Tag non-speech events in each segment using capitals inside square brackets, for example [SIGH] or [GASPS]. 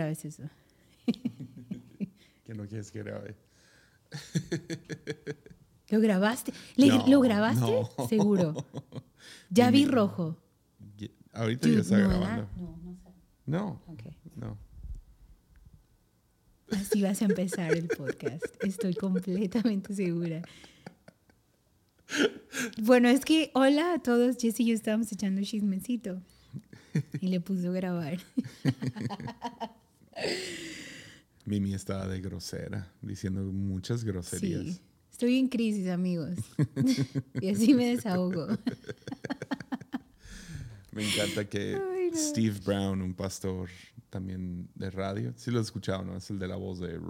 grabes eso. [LAUGHS] que no quieres que grabe. [LAUGHS] ¿Lo grabaste? ¿Le- No, ¿Lo grabaste? no. Seguro. [LAUGHS] Ya vi rojo. Ahorita Dude, ya está no, grabando. No, no sé. No, no. Así vas a empezar el podcast. Estoy completamente segura. Bueno, es que hola a todos. Jess y yo estábamos echando chismecito. Y le puso grabar. Mimi estaba de grosera, diciendo muchas groserías. Sí. Estoy en crisis, amigos. [LAUGHS] Y así me desahogo. [LAUGHS] Me encanta que Ay, no. Steve Brown, un pastor también de radio, sí lo he escuchado, ¿no? Es el de la voz de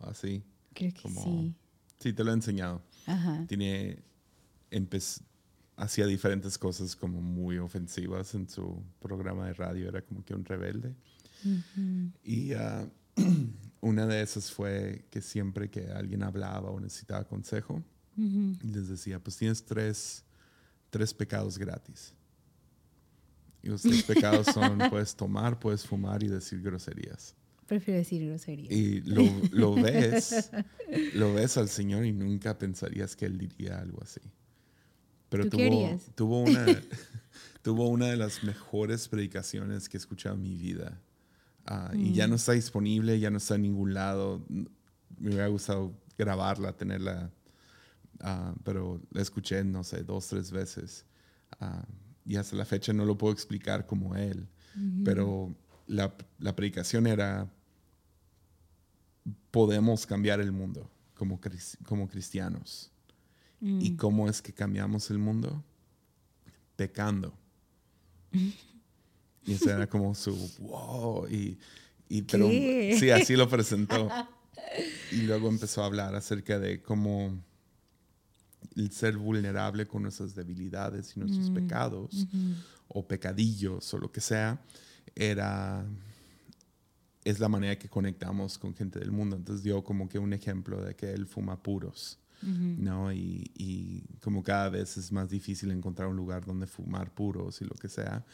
así. Creo que Como- sí. Sí, te lo he enseñado. Ajá. Tiene hacía diferentes cosas como muy ofensivas en su programa de radio, era como que un rebelde. Ujú. Y ah, [CLEARS THROAT] una de esas fue que siempre que alguien hablaba o necesitaba consejo, Ujú. les decía, pues tienes tres, tres pecados gratis. Y los tres pecados [LAUGHS] son, puedes tomar, puedes fumar y decir groserías. Prefiero decir grosería. Y lo, lo ves, lo ves al Señor y nunca pensarías que Él diría algo así. Pero ¿Tú tuvo, tuvo, una, [LAUGHS] tuvo una de las mejores predicaciones que he escuchado en mi vida. Ah, Y ya Mm. no está disponible, ya no está en ningún lado. Me hubiera gustado grabarla, tenerla, ah, pero la escuché, no sé, dos, tres veces. Ah, y hasta la fecha no lo puedo explicar como él. Pero la, la predicación era, podemos cambiar el mundo como, como cristianos. Mm. ¿Y cómo es que cambiamos el mundo? Pecando. [LAUGHS] Y eso era como su, wow. Y, y pero sí, así lo presentó. [LAUGHS] Y luego empezó a hablar acerca de cómo el ser vulnerable con nuestras debilidades y nuestros Mm. pecados Ujú. o pecadillos o lo que sea, era es la manera que conectamos con gente del mundo. Entonces dio como que un ejemplo de que él fuma puros, ¿no? Y, y como cada vez es más difícil encontrar un lugar donde fumar puros y lo que sea.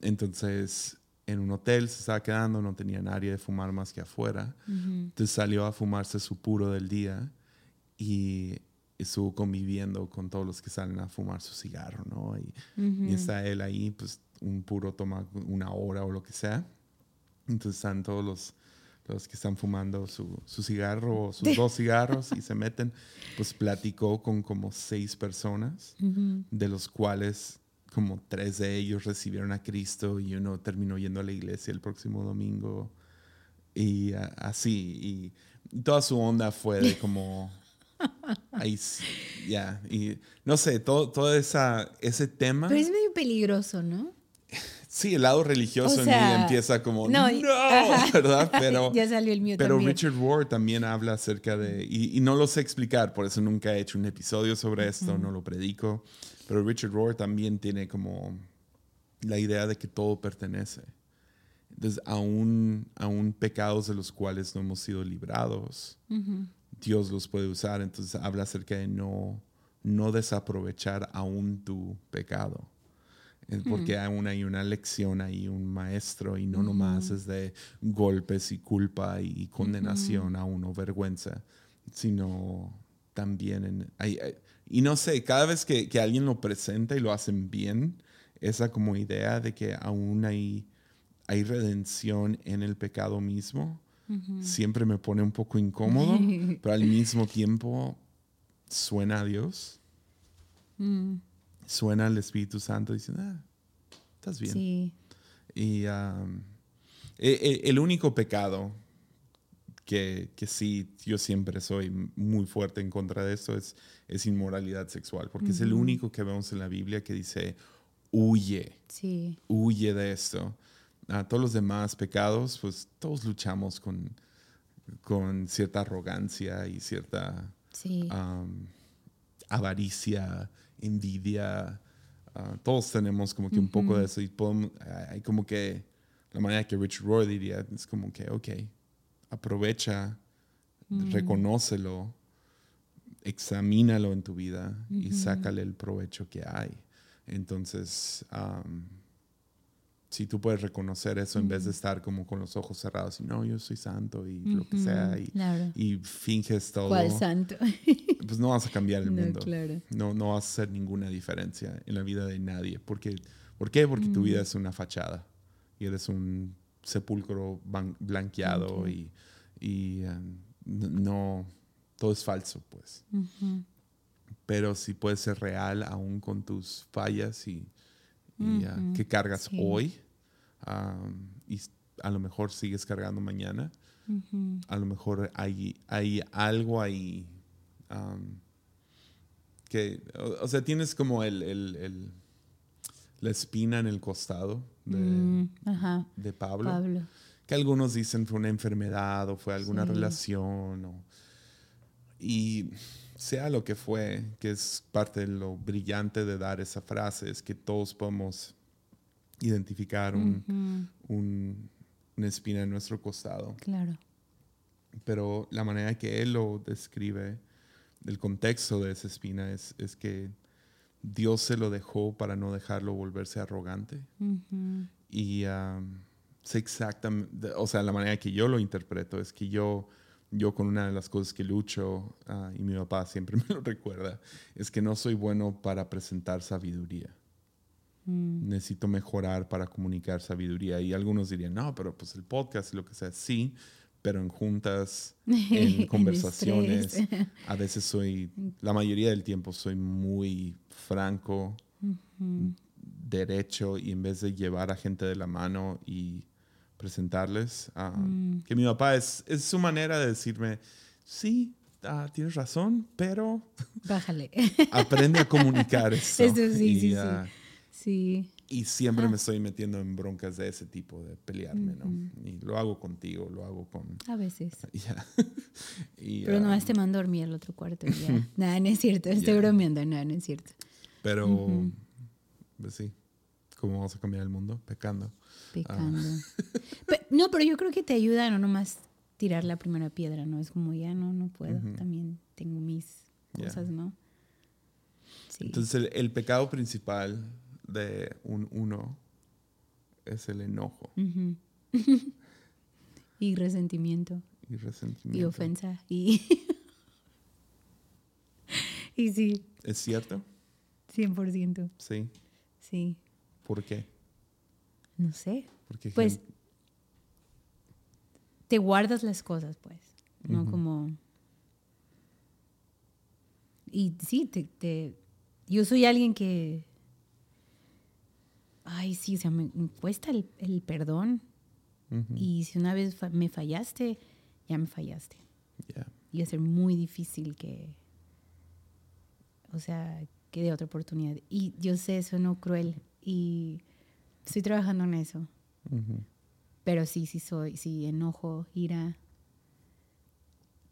Entonces en un hotel se estaba quedando, no tenía nadie de fumar más que afuera. Ujú. Entonces salió a fumarse su puro del día y estuvo conviviendo con todos los que salen a fumar su cigarro, ¿no? Y, y está él ahí, pues un puro toma una hora o lo que sea. Entonces están todos los, los que están fumando su, su cigarro o sus dos cigarros y se meten. Pues platicó con como seis personas, de los cuales como tres de ellos recibieron a Cristo y uno terminó yendo a la iglesia el próximo domingo. Y ah, así, y toda su onda fue de como... [LAUGHS] Ya, y no sé, todo, todo esa, ese tema... Pero es medio peligroso, ¿no? Sí, el lado religioso O en sea, mí empieza como, no, no. [LAUGHS] ¿verdad? [LAUGHS] Pero, ya salió el mío pero también. Richard Rohr también habla acerca de, y, y no lo sé explicar, por eso nunca he hecho un episodio sobre esto, no lo predico, pero Richard Rohr también tiene como la idea de que todo pertenece. Entonces, aún, aún pecados de los cuales no hemos sido librados, Ujú. Dios los puede usar. Entonces habla acerca de no, no desaprovechar aún tu pecado. Porque aún hay una lección ahí, un maestro, y no nomás es de golpes y culpa y condenación a uno, vergüenza, sino también en... hay- hay- y no sé, cada vez que, que alguien lo presenta y lo hacen bien, esa como idea de que aún hay, hay redención en el pecado mismo, siempre me pone un poco incómodo, [LAUGHS] pero al mismo tiempo suena a Dios, Mm, suena al Espíritu Santo diciendo, ah, estás bien. Sí. Y um, e- e- el único pecado que, que sí, yo siempre soy muy fuerte en contra de esto es, es inmoralidad sexual, porque es el único que vemos en la Biblia que dice, huye, Sí. huye de esto. A todos los demás pecados, pues todos luchamos con, con cierta arrogancia y cierta Sí. um, avaricia, envidia. ah, todos tenemos como que un poco de eso y podemos- hay como que la manera que Richard Rohr diría es como que, ok, aprovecha, reconócelo, examínalo en tu vida y sácale el provecho que hay. Entonces, um, si tú puedes reconocer eso en vez de estar como con los ojos cerrados y no, yo soy santo y lo que sea y, claro. y finges todo, ¿Cuál santo? [LAUGHS] pues no vas a cambiar el No, mundo. claro. No, no vas a hacer ninguna diferencia en la vida de nadie. Porque, ¿Por qué? Porque tu vida es una fachada y eres un sepulcro blanqueado y, y, um, no, todo es falso, pues. Pero si puedes ser real aún con tus fallas y, y, uh, que cargas sí. hoy um, y a lo mejor sigues cargando mañana, Ujú. a lo mejor hay, hay algo ahí um, que, o, o sea, tienes como el, el- el- la espina en el costado de, Mm, Ajá. de Pablo, Pablo. que algunos dicen fue una enfermedad o fue alguna Sí. relación, o- y sea lo que fue, que es parte de lo brillante de dar esa frase, es que todos podemos identificar un, un- una espina en nuestro costado Claro. pero la manera que él lo describe, el contexto de esa espina es, es que Dios se lo dejó para no dejarlo volverse arrogante. Y um, sé exactamente, o sea, la manera que yo lo interpreto es que yo, yo con una de las cosas que lucho, ah, y mi papá siempre [LAUGHS] me lo recuerda, es que no soy bueno para presentar sabiduría. Mm. Necesito mejorar para comunicar sabiduría. Y algunos dirían, no, pero pues el podcast y lo que sea, sí, pero en juntas, [LAUGHS] en conversaciones, [LAUGHS] a veces soy, la mayoría del tiempo soy muy franco, derecho, y en vez de llevar a gente de la mano y presentarles, ah, Mm. que mi papá es, es su manera de decirme, sí, ah, tienes razón, pero Bájale. [LAUGHS] aprende a comunicar eso. Eso sí, y, sí, sí. Ah, Sí. y siempre me estoy metiendo en broncas de ese tipo, de pelearme, ¿no? Y lo hago contigo, lo hago con... A veces. [LAUGHS] ya. Y, Pero ah, nomás te mando a dormir al otro cuarto. Nada, [LAUGHS] no es cierto. Estoy Ya. bromeando. No, no es cierto. Pero, pues sí, ¿cómo vamos a cambiar el mundo? Pecando. Pecando. [LAUGHS] Pe- no, pero yo creo que te ayuda no nomás tirar la primera piedra, ¿no? Es como ya no, no puedo. También tengo mis cosas, ¿no? Sí. Entonces, el, el pecado principal de un uno es el enojo Ujú. [LAUGHS] y resentimiento. y resentimiento. Y ofensa. Y, [LAUGHS] y sí, ¿Es cierto? 100%. Sí. Sí. ¿Por qué? No sé. Porque Pues te guardas las cosas, pues. No Ujú. como. Y sí, te, te- yo soy alguien que. Ay, sí, o sea, me, me cuesta el, el perdón. Y si una vez fa- me fallaste, ya me fallaste. ya. Y va a ser muy difícil que. O sea, que dé otra oportunidad. Y yo sé, eso no cruel. Y estoy trabajando en eso. Pero sí, sí soy, sí, enojo, ira,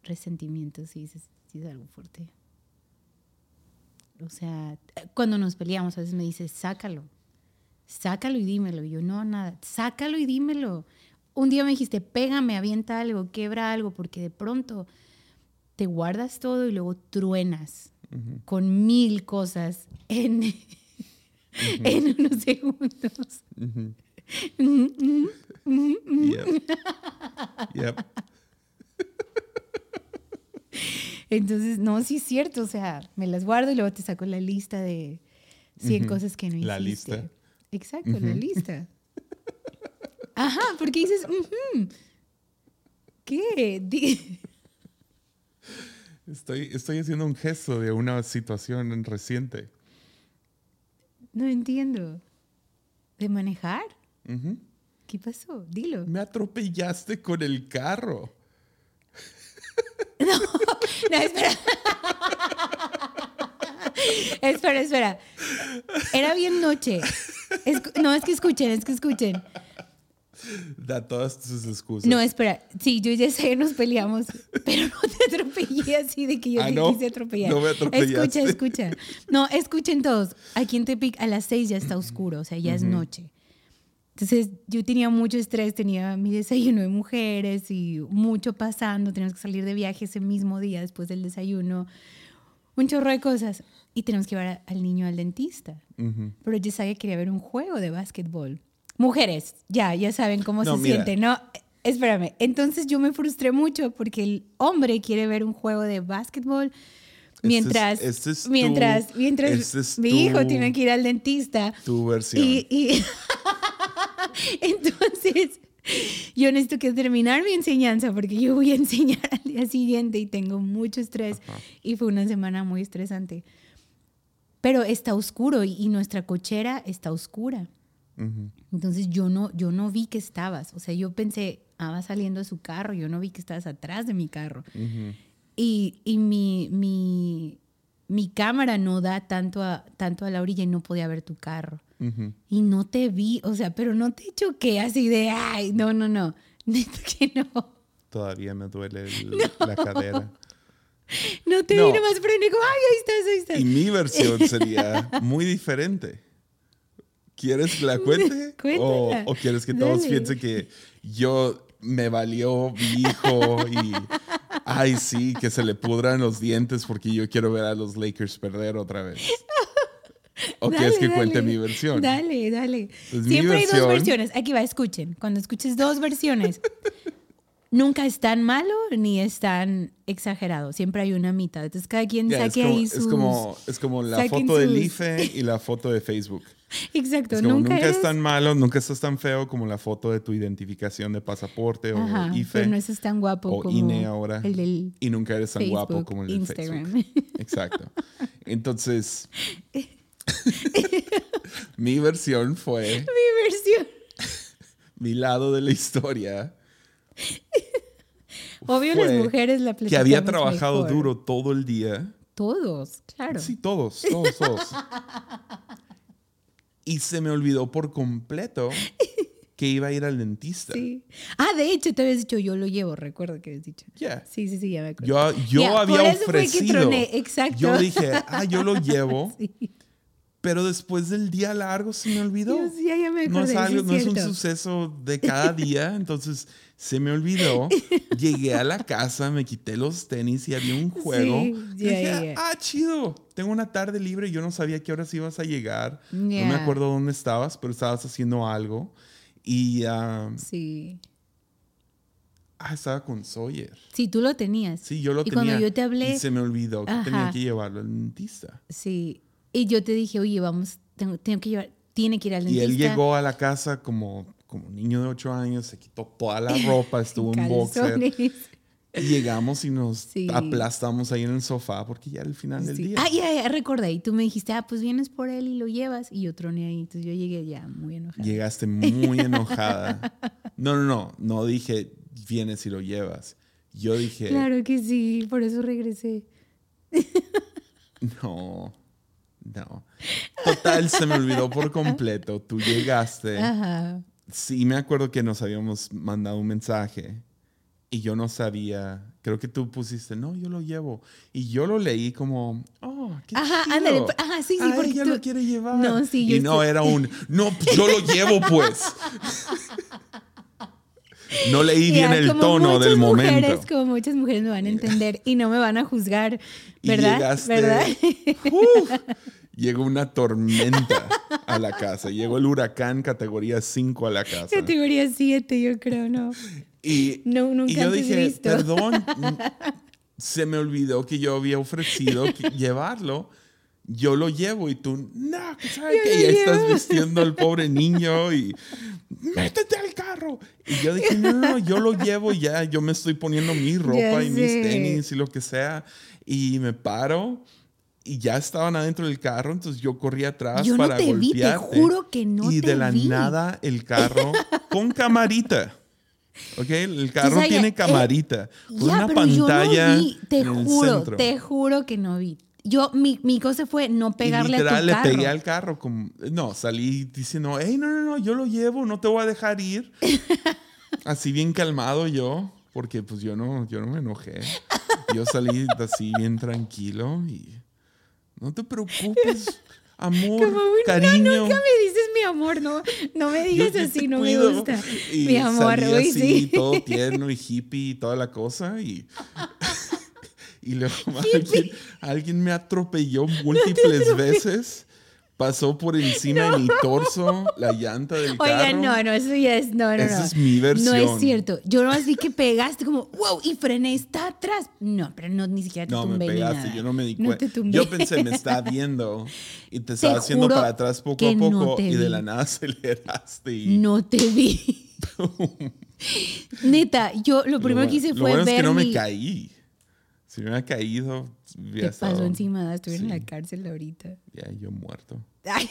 resentimiento, sí, sí, sí es algo fuerte. O sea, cuando nos peleamos, a veces me dice, sácalo, sácalo y dímelo. Y yo, no, nada, sácalo y dímelo. Un día me dijiste, pégame, avienta algo, quebra algo, porque de pronto te guardas todo y luego truenas con mil cosas en, [LAUGHS] en unos segundos. Mm, Yep. Yep. Entonces, no, sí es cierto, o sea, me las guardo y luego te saco la lista de 100 Ujú. cosas que no hiciste. La lista. Exacto, la lista. [LAUGHS] Ajá, porque dices. ¿qué? Di- Estoy, estoy haciendo un gesto de una situación reciente. No entiendo. ¿De manejar? ¿Qué pasó? Dilo. Me atropellaste con el carro. [LAUGHS] No, espera. [LAUGHS] espera, espera. Era bien noche. Escu- no, es que escuchen, es que escuchen. Da todas tus excusas. No, espera. Sí, yo ya sé, nos peleamos, pero no te atropellé así de que yo Ah, te ¿no? quise atropellar. No me. Escucha, escucha. No, escuchen todos. Aquí en Tepic a las seis ya está oscuro, o sea, ya es noche. Entonces yo tenía mucho estrés, tenía mi desayuno de mujeres y mucho pasando, teníamos que salir de viaje ese mismo día después del desayuno, un chorro de cosas y tenemos que llevar al niño al dentista. Ujú. Pero Yesaya quería ver un juego de básquetbol. Mujeres, ya, ya saben cómo No, se mira. siente, ¿no? Espérame, entonces yo me frustré mucho porque el hombre quiere ver un juego de básquetbol mientras, este es tu- mientras, mientras este es mi tu- hijo tiene que ir al dentista. Tu versión. Y, y- [LAUGHS] entonces, yo necesito que terminar mi enseñanza porque yo voy a enseñar al día siguiente y tengo mucho estrés y fue una semana muy estresante. Pero está oscuro y, y nuestra cochera está oscura. Entonces yo no, yo no vi que estabas. O sea, yo pensé, ah, va saliendo de su carro, yo no vi que estabas atrás de mi carro. Y, y mi, mi, mi cámara no da tanto a, tanto a la orilla y no podía ver tu carro. Y no te vi, o sea, pero no te choqué así de, ay, no, no, no, [LAUGHS] neta que no. Todavía me duele el- [LAUGHS] la cadera. [LAUGHS] No te No. vi nomás, digo, ay, ahí estás, ahí estás. Y mi versión [LAUGHS] sería muy diferente. ¿Quieres que la cuente? [LAUGHS] O, o quieres que todos Dale. piensen que yo me valió mi hijo y, ay, sí, que se le pudran los dientes porque yo quiero ver a los Lakers perder otra vez? ¿O Dale, quieres que dale. cuente mi versión? Dale, dale. Pues Siempre hay dos versión- versiones. Aquí va, escuchen. Cuando escuches dos versiones, nunca es tan malo ni es tan exagerado. Siempre hay una mitad. Entonces cada quien es, saque como, ahí es sus... como- es como la foto del sus- IFE y la foto de Facebook. [LAUGHS] Exacto, Es como, nunca, es tan malo, nunca estás tan feo como la foto de tu identificación de pasaporte o IFE. pero no es tan guapo o como INE ahora. el del y nunca eres tan Facebook, guapo como el del Instagram. Facebook. [LAUGHS] Exacto. Entonces, [LAUGHS] mi versión fue Mi versión. mi lado de la historia. [LAUGHS] Obvio las mujeres la Que había trabajado mejor. duro todo el día. Todos, claro. Sí, todos, todos, todos. [LAUGHS] y se me olvidó por completo que iba a ir al dentista. Sí. Ah, de hecho, te habías dicho, yo lo llevo, recuerdo que habías dicho. Yeah. Sí, sí, sí, ya me acuerdo. Yo, yo Ya, por había eso fue que ofrecido. troné, exacto. Yo dije, ah, yo lo llevo, [LAUGHS] Sí. Pero después del día largo se me olvidó. Dios, ya, ya me no es algo, es no es un suceso de cada [LAUGHS] día, entonces se me olvidó. Llegué a la casa, me quité los tenis y había un juego. Sí, Y ya, dije, ah, chido. Tengo una tarde libre, yo no sabía qué horas ibas a llegar. No me acuerdo dónde estabas, pero estabas haciendo algo. Y Sí. ah, estaba con Sawyer. Sí, tú lo tenías. Sí, yo lo y tenía. cuando yo te hablé, Y se me olvidó que tenía que llevarlo al dentista. sí. Y yo te dije, oye, vamos, tengo, tengo que llevar, tiene que ir al Y dentista. él llegó a la casa como, como niño de 8 años, se quitó toda la [LAUGHS] ropa, estuvo en boxer. Y llegamos y nos Sí. aplastamos ahí en el sofá porque ya era el final del día. Ah, ya, ya, recordé. Y tú me dijiste, ah, pues vienes por él y lo llevas. Y yo troné ahí. Entonces yo llegué ya muy enojada. Llegaste muy enojada. No, no, no, no dije vienes y lo llevas. Yo dije, Claro que sí, por eso regresé. [LAUGHS] no, no. Total, se me olvidó por completo. Tú llegaste. Ajá. Sí, me acuerdo que nos habíamos mandado un mensaje y yo no sabía. Creo que tú pusiste, no, yo lo llevo. Y yo lo leí como, oh, qué Ajá, chido. ándale, pues, ajá, sí, sí, Ah, porque ella tú- lo quiere llevar. No, sí, yo Y no sé. era un, no, yo lo llevo, pues. [LAUGHS] No leí bien el tono del mujeres, momento. Como muchas mujeres me van a entender y no me van a juzgar, Y ¿verdad? llegaste, ¿Verdad? [LAUGHS] ¡Uf! llegó una tormenta a la casa. Llegó el huracán categoría 5 a la casa. Categoría 7, yo creo, ¿no? Y, No, nunca y yo dije, visto. perdón, [LAUGHS] se me olvidó que yo había ofrecido [LAUGHS] llevarlo. Yo lo llevo y tú, no, que sabes Yo que ya estás vistiendo al pobre niño y métete al carro. Y yo dije, no, no, no, yo lo llevo ya, yo me estoy poniendo mi ropa Ya y mis sé. tenis y lo que sea. Y me paro y ya estaban adentro del carro, entonces yo corrí atrás Yo no para te vi, te golpearte. juro que no Y te de la vi. nada el carro con camarita. ¿Ok? El carro tiene eh, camarita. Con Ya, una pantalla no vi, te en el juro, centro. te juro que no vi. Yo, mi, mi cosa fue no pegarle a literal tu le carro. pegué al carro. Como, no, salí diciendo, hey, no, no, no, yo lo llevo, no te voy a dejar ir. [LAUGHS] así bien calmado yo, porque pues yo no, yo no me enojé. Yo salí así bien tranquilo y no te preocupes, [LAUGHS] amor, Como cariño. No, nunca me dices mi amor, no, no me Yo- digas yo así, te no cuido. me gusta. Y mi amor, salí uy, así, sí. todo [LAUGHS] tierno y hippie y toda la cosa. Y, y luego [LAUGHS] alguien, alguien me atropelló [LAUGHS] múltiples veces pasó por encima de mi [LAUGHS] torso la llanta del carro. Oiga, no, no, eso ya es, no, no, Esa no. es mi versión. No es cierto. Yo no vi que pegaste como, wow, y frené, está atrás. No, pero no, ni siquiera te No, me tumbé ni pegaste, nada. yo no me di No cuenta. te yo pensé, me está viendo y te estaba haciendo para atrás poco a no poco te y de vi. la nada aceleraste y... No te vi. Neta, yo lo primero bueno- que hice lo fue bueno ver es que no mi- me caí. Si me hubiera caído, hubiera Te pasó encima, estuviera en Sí. la cárcel ahorita. Ya, yo muerto. Ay.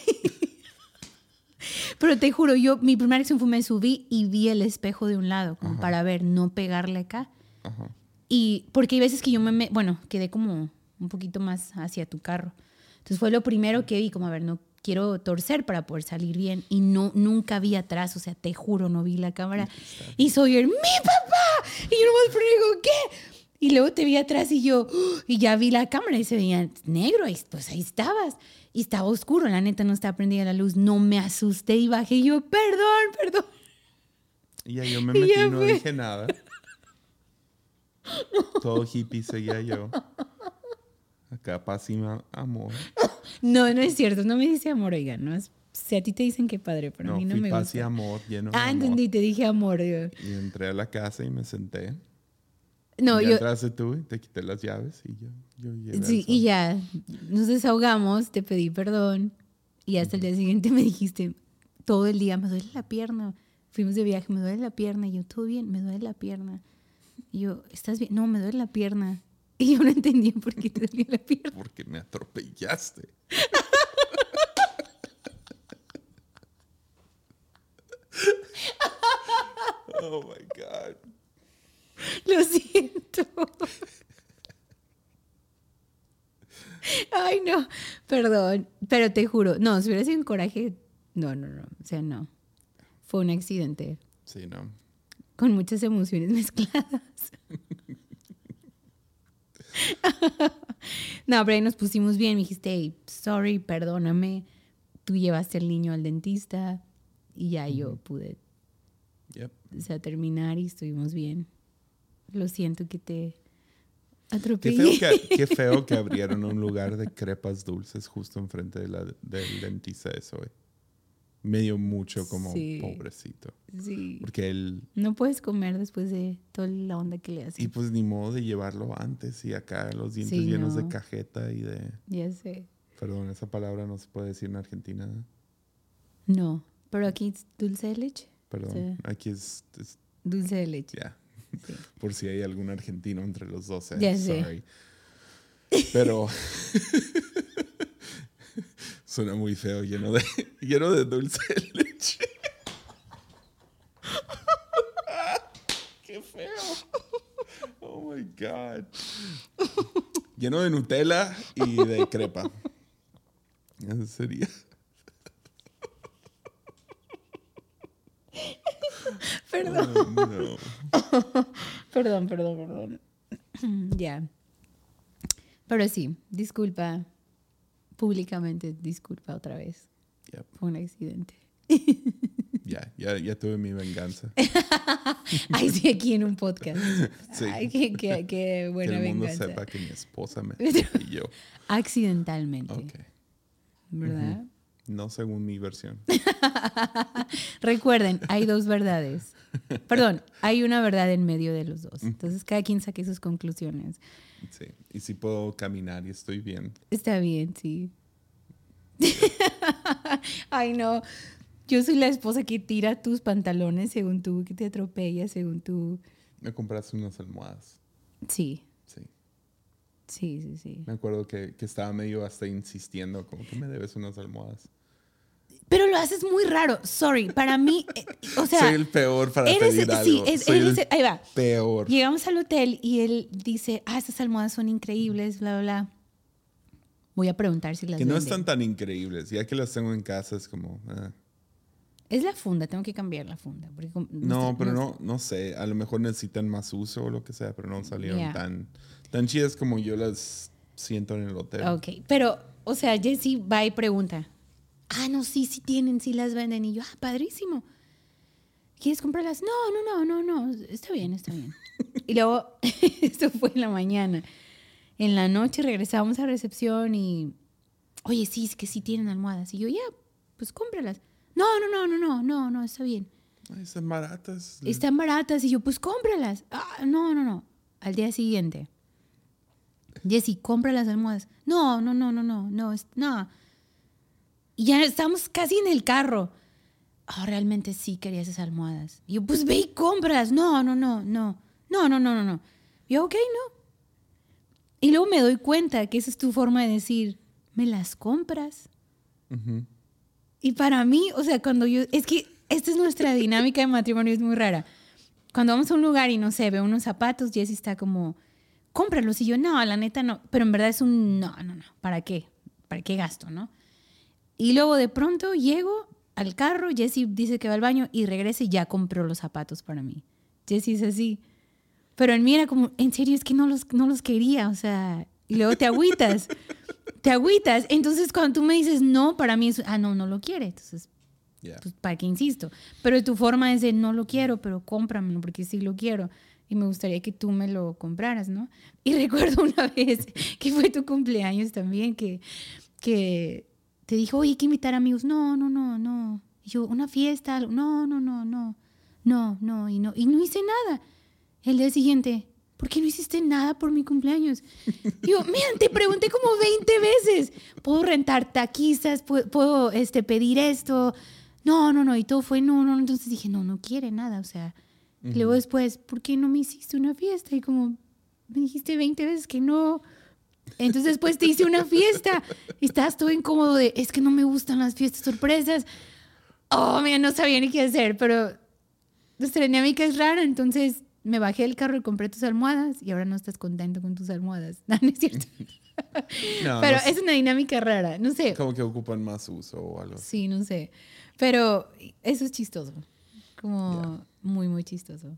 Pero te juro, yo, mi primera acción fue me subí y vi el espejo de un lado, como para ver, no pegarle acá. Ajá. Y porque hay veces que yo me, me- bueno, quedé como un poquito más hacia tu carro. Entonces fue lo primero que vi, como a ver, no quiero torcer para poder salir bien. Y no, nunca vi atrás, o sea, te juro, no vi la cámara. Y soy el, ¡mi papá! Y yo nomás pero digo, ¿qué? Y luego te vi atrás y yo, y ya vi la cámara y se veía negro, y pues ahí estabas. Y estaba oscuro, la neta no estaba prendida la luz. No me asusté y bajé y yo, perdón, perdón. Y ya yo me [LAUGHS] Y metí y no fue. dije nada. Todo hippie seguía yo. Acá paz y ma- amor. [LAUGHS] No, no es cierto, no me dice amor, oiga, no es, si a ti te dicen que padre, pero No, a mí no fui me paz y gusta. amor, lleno de Ah, amor. entendí, te dije amor. digo. Y entré a la casa y me senté. No, y ya yo, entraste tú y te quité las llaves y yo, yo llevé sí, y ya, nos desahogamos, te pedí perdón y hasta el día siguiente me dijiste, todo el día me duele la pierna. Fuimos de viaje, me duele la pierna. Y yo, todo bien, me duele la pierna. Y yo, ¿estás bien? No, me duele la pierna. Y yo no entendía [LAUGHS] por qué te dolía la pierna. Porque me atropellaste. [LAUGHS] oh my God. [LAUGHS] Lo siento. Ay, no, perdón, pero te juro, no, si hubiera sido un coraje, no, no, no, o sea, no. Fue un accidente Sí, no. con muchas emociones [LAUGHS] mezcladas. no, pero ahí nos pusimos bien, me dijiste, "Hey, sorry, perdóname, tú llevaste al niño al dentista y ya yo pude, Yep. o sea, terminar y estuvimos bien. Lo siento que te Qué atropellé. feo, que, qué [LAUGHS] feo que abrieron un lugar de crepas dulces justo enfrente de la, del dentista eso, güey. Me dio mucho como Sí. pobrecito. Sí. Porque él... No puedes comer después de toda la onda que le Y hacen. pues ni modo de llevarlo antes y acá los dientes Sí, llenos de cajeta y de... Ya sé. Perdón, esa palabra no se puede decir en Argentina. ¿no? Pero aquí es dulce de leche. Perdón, aquí es... es- Dulce de leche. ya, Sí. [LAUGHS] por si hay algún argentino entre los dos. eh, Ya sé. sorry. Pero... [LAUGHS] Suena muy feo, lleno de, [LAUGHS] lleno de dulce de leche. ¡Qué feo! Oh my God. Lleno de Nutella y de crepa. Eso sería. Perdón, Oh, no. [LAUGHS] perdón, perdón, perdón. [CLEARS THROAT] ya. Pero sí, disculpa. Públicamente, disculpa otra vez. Yep. Fue un accidente. [LAUGHS] Ya, ya, ya tuve mi venganza. [LAUGHS] Ay, sí, aquí en un podcast. Sí. Ay, qué, qué- qué buena que el mundo venganza. sepa que mi esposa me y yo. Accidentalmente, Ok. ¿verdad? No según mi versión. Recuerden, hay dos verdades. [LAUGHS] Perdón, hay una verdad en medio de los dos. Entonces, cada quien saque sus conclusiones. Sí. Y si puedo caminar y estoy bien. Está bien, sí. [LAUGHS] Ay, no. Yo soy la esposa que tira tus pantalones según tú, que te atropella según tú. Me compraste unas almohadas. Sí, Sí. sí, sí, sí. Me acuerdo que, que estaba medio hasta insistiendo, como que me debes unas almohadas. Pero lo haces muy raro. Sorry, para mí, eh, o sea, Soy el peor para eres, pedir sí, algo. es- Soy eres- el ahí va. peor. Llegamos al hotel y él dice, ah, estas almohadas son increíbles, bla, bla, bla. Voy a preguntar si las Que no venden. están tan increíbles. Ya que las tengo en casa es como... ah. Es la funda, tengo que cambiar la funda. porque No, pero no, no sé. A lo mejor necesitan más uso o lo que sea, pero no salieron tan, tan chidas como yo las siento en el hotel. Ok, pero, o sea, Jessie va y pregunta. Ah, no, sí, sí tienen, sí las venden. Y yo, ah, padrísimo. ¿Quieres comprarlas? No, no, no, no, no, está bien, está bien. y luego, esto fue en la mañana. En la noche regresamos a recepción y oye, sí, es que sí tienen almohadas. Y yo, ya, pues cómpralas. No, no, no, no, no, no, no, está bien. Están baratas. Están baratas. Y yo, pues cómpralas. Ah, no, no, no. Al día siguiente. Jessy, compra las almohadas. No, no, no, no, no, no, no. Y ya estamos casi en el carro. Ah, realmente sí quería esas almohadas. Y yo, pues ve y cómpralas. No, no, no, no. No, no, no, no, no. Yo, ok, no. Y luego me doy cuenta que esa es tu forma de decir, ¿me las compras? Ujú. Y para mí, o sea, cuando yo, es que esta es nuestra [LAUGHS] dinámica de matrimonio, es muy rara. Cuando vamos a un lugar y no sé, veo unos zapatos, Jessy está como, cómpralos. Y yo, no, la neta no. Pero en verdad es un, no, no, no. ¿Para qué? ¿Para qué gasto, no? Y luego de pronto llego al carro, Jessy dice que va al baño y regresa y ya compró los zapatos para mí. Jessy es así. Pero en mí era como, en serio, es que no los, no los quería, o sea, y luego te agüitas, te agüitas. Entonces cuando tú me dices no, para mí es, ah, no, no lo quiere. Entonces, pues, ¿para qué insisto? Pero tu forma es de, no lo quiero, pero cómpramelo porque sí lo quiero. Y me gustaría que tú me lo compraras, ¿no? Y [LAUGHS] recuerdo una vez que fue tu cumpleaños también, que, que te dijo, oye, hay que invitar amigos. No, no, no, no. Y yo, una fiesta, algo. no, no, no, no. No, no, y no, y no hice nada. El día siguiente, ¿por qué no hiciste nada por mi cumpleaños? Yo, miren, te pregunté como 20 veces. ¿Puedo rentar taquizas? ¿Puedo, puedo, este, pedir esto? No, no, no. Y todo fue no, no. Entonces dije, no, no quiere nada. O sea, y luego después, ¿por qué no me hiciste una fiesta? Y como me dijiste 20 veces que no. Entonces después te hice una fiesta y estabas todo incómodo de, es que no me gustan las fiestas sorpresas. Oh, mira, no sabía ni qué hacer, pero nuestra dinámica es rara, entonces me bajé del carro y compré tus almohadas y ahora no estás contento con tus almohadas. [LAUGHS] No, no es cierto. [LAUGHS] No, Pero no es una dinámica rara, no sé. Como que ocupan más uso o algo. Sí, no sé. Pero eso es chistoso. Como muy, muy chistoso.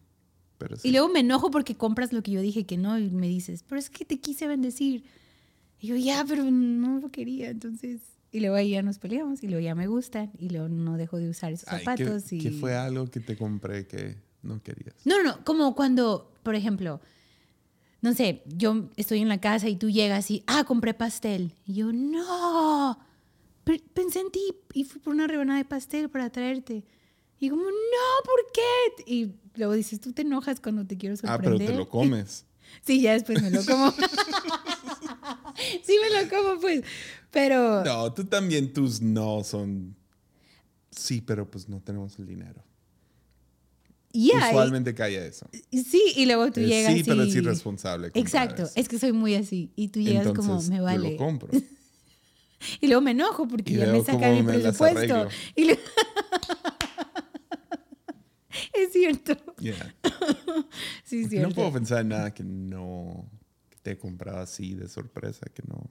Pero sí. Y luego me enojo porque compras lo que yo dije que no y me dices, pero es que te quise bendecir. Y yo, ya, pero no lo quería. Entonces, y luego ahí ya nos peleamos y luego ya me gustan y luego no dejo de usar esos Ay, ¿qué- zapatos. ¿qué, y... fue algo que te compré que no querías? No, no, como cuando, por ejemplo, no sé, yo estoy en la casa y tú llegas y, ah, compré pastel. Y yo, no, Pe- pensé en ti y fui por una rebanada de pastel para traerte. Y como, no, ¿por qué? Y luego dices, tú te enojas cuando te quiero Ah, sorprender. pero te lo comes. [LAUGHS] Sí, ya después me lo como. [LAUGHS] [LAUGHS] sí, me lo como, pues. Pero, No, tú también tus no son... Sí, pero pues no tenemos el dinero. ya. y- Usualmente cae eso. Sí, y luego tú Es llegas sí, pero es y- irresponsable. Exacto, eso. es que soy muy así. Y tú llegas como, Entonces, me yo vale. lo compro. [LAUGHS] Y luego me enojo porque Y ya me luego, sacan ¿cómo mi me las presupuesto. [LAUGHS] Y le- es cierto. Yeah. Sí, es cierto. no puedo pensar en nada que no... Te he comprado así de sorpresa, que no...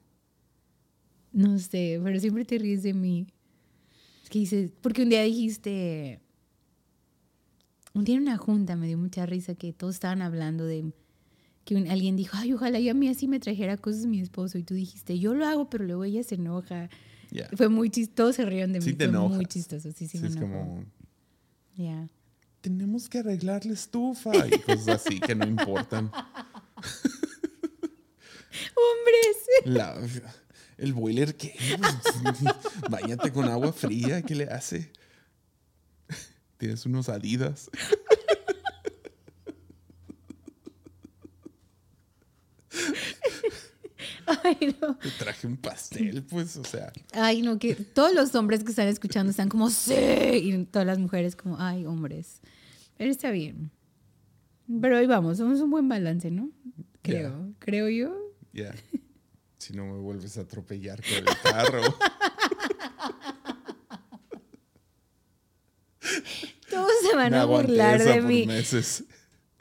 No sé, pero siempre te ríes de mí. Es que dices, porque un día dijiste, un día en una junta me dio mucha risa que todos estaban hablando de que un- alguien dijo, ay, ojalá y a mí así me trajera cosas mi esposo. Y tú dijiste, yo lo hago, pero luego ella se enoja. Yeah. Fue muy chistoso, todos se rieron de mí. Sí te Fue muy chistoso, sí, sí, Sí, me es como... Ya. Tenemos que arreglar la estufa y cosas así que no importan. [LAUGHS] Hombres. La- el boiler, ¿qué? [LAUGHS] Báñate con agua fría, ¿qué le hace? Tienes unos adidas. Ay, no. Te traje un pastel, pues, o sea. Ay, no, que todos los hombres que están escuchando están como, sí, y todas las mujeres como, ay, hombres. Pero está bien. Pero ahí vamos, somos un buen balance, ¿no? Creo, creo yo. Ya. Si no me vuelves a atropellar con el carro. [LAUGHS] Todos se van Me a burlar de mí, meses.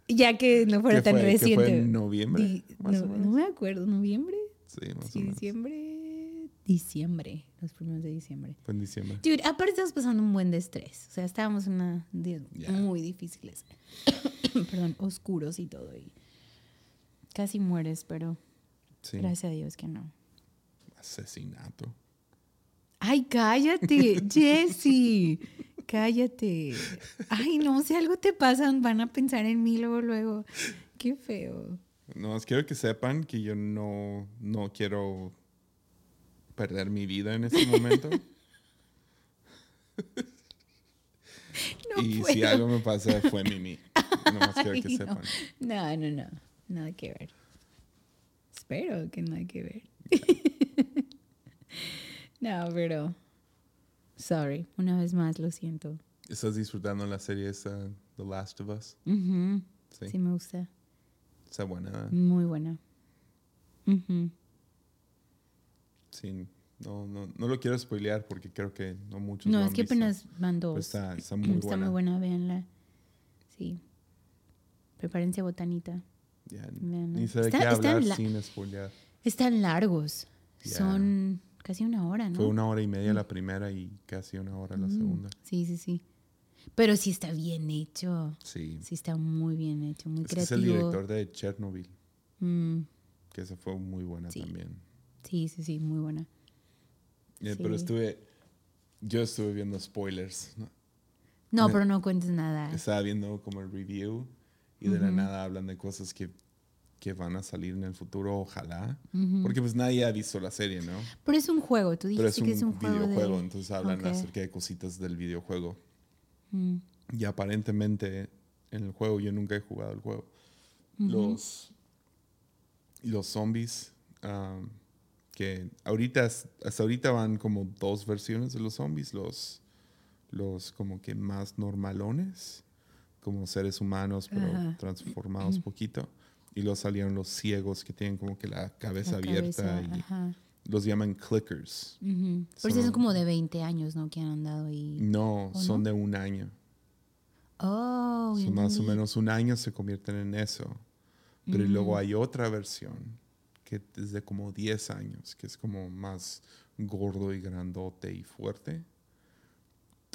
ya que no fuera ¿Qué tan fue? ¿Qué reciente. fue en noviembre? Di- más no, o menos? no me acuerdo, ¿noviembre? Sí, más Sí, o menos. diciembre. Diciembre, los primeros de diciembre. Fue en diciembre. Dude, aparte estamos pasando un buen de estrés. O sea, estábamos en una días muy difíciles. [COUGHS] Perdón, oscuros y todo. Y casi mueres, pero Sí. gracias a Dios que no. Asesinato. Ay, cállate, [LAUGHS] Jesse. Cállate. Ay, no, si algo te pasa, van a pensar en mí luego, luego. Qué feo. No, quiero que sepan que yo no, no quiero perder mi vida en ese momento. [LAUGHS] No y si algo me pasa fue Mimi. [LAUGHS] Nomás quiero que Ay, sepan. No, no, no. Nada que ver. Espero que nada que ver. [LAUGHS] no, pero. Sorry. Una vez más, lo siento. ¿Estás disfrutando la serie esa, The Last of Us? Ujú. Sí. Sí, me gusta. Está buena. Muy buena. Ujú. Sí. No, no, no lo quiero spoilear porque creo que no muchos No, lo es que visto. apenas van dos. Está, está muy Está buena. muy buena, véanla. Sí. Prepárense botanita. Ni sé de qué hablar sin spoilear. Están largos. Son casi una hora, ¿no? Fue una hora y media la primera y casi una hora la Mm. segunda. Sí, sí, sí. Pero sí está bien hecho. Sí. Sí está muy bien hecho, muy que es creativo. el director de Chernobyl, Mm, que esa fue muy buena Sí. también. sí, sí, sí, muy buena. Eh, Sí. Pero estuve, yo estuve viendo spoilers. ¿no? No, Me- pero no cuentes nada. Estaba viendo como el review y de la nada hablan de cosas que, que van a salir en el futuro, ojalá. Porque pues nadie ha visto la serie, ¿no? Pero es un juego, tú Pero dijiste es un, que es un juego videojuego, de... entonces hablan acerca de cositas del videojuego. Mm, Y aparentemente en el juego, yo nunca he jugado el juego, los, los zombies, um, que ahorita, hasta ahorita van como dos versiones de los zombies, los, los como que más normalones, como seres humanos, pero transformados poquito. Y luego salieron los ciegos que tienen como que la cabeza la abierta cabeza, y ajá. los llaman clickers. Ujú. Pero sí Son- son como de 20 años, ¿no? Que han andado ahí. No, ¿O son no? de un año. Oh, So, más o menos un año se convierten en eso. Pero y Mm. luego hay otra versión que es de como 10 años, que es como más gordo y grandote y fuerte.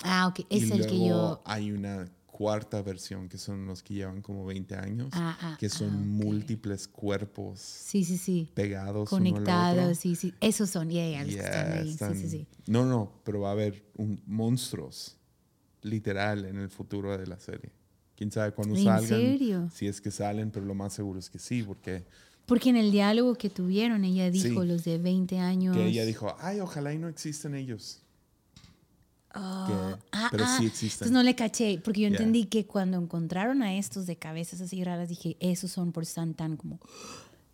Ah, ok. y Es el que luego yo... hay una cuarta versión que son los que llevan como 20 años, Ah, ah, que son ah, ok. múltiples cuerpos Sí, sí, sí. pegados. Conectados, sí, sí. Esos son, ya, los que Yeah, están ahí. están- Sí, sí, sí. No, no, pero va a haber un, monstruos, literal, en el futuro de la serie. Quién sabe cuándo ¿En salgan. serio? Si es que salen, pero lo más seguro es que sí, porque Porque en el diálogo que tuvieron, ella dijo los de 20 años. que ella dijo, ay, ojalá y no existen ellos. Oh, que- ah, pero ah, sí existen. Entonces no le caché, porque yo Yeah. entendí que cuando encontraron a estos de cabezas así raras, dije, esos son por estar tan como. [GASPS]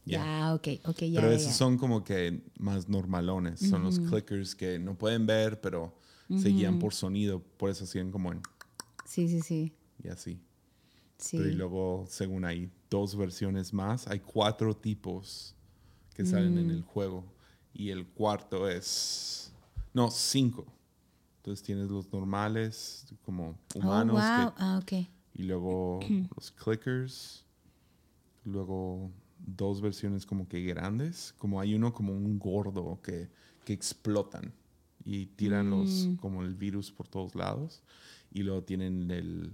Yeah. Ya, ok, ok, ya. pero ya, esos ya. son como que más normalones. Son los clickers que no pueden ver, pero se guían por sonido. Por eso siguen como en Sí, sí, sí. y así. sí. Pero y luego, según hay dos versiones más, hay cuatro tipos que salen Mm. en el juego. Y el cuarto es. No, cinco. Entonces tienes los normales, como humanos, oh, que- wow. Ah, ok. y luego [CLEARS THROAT] los clickers. Luego dos versiones como que grandes. Como hay uno como un gordo que, que explotan y tiran los Mm. como el virus por todos lados. Y luego tienen el,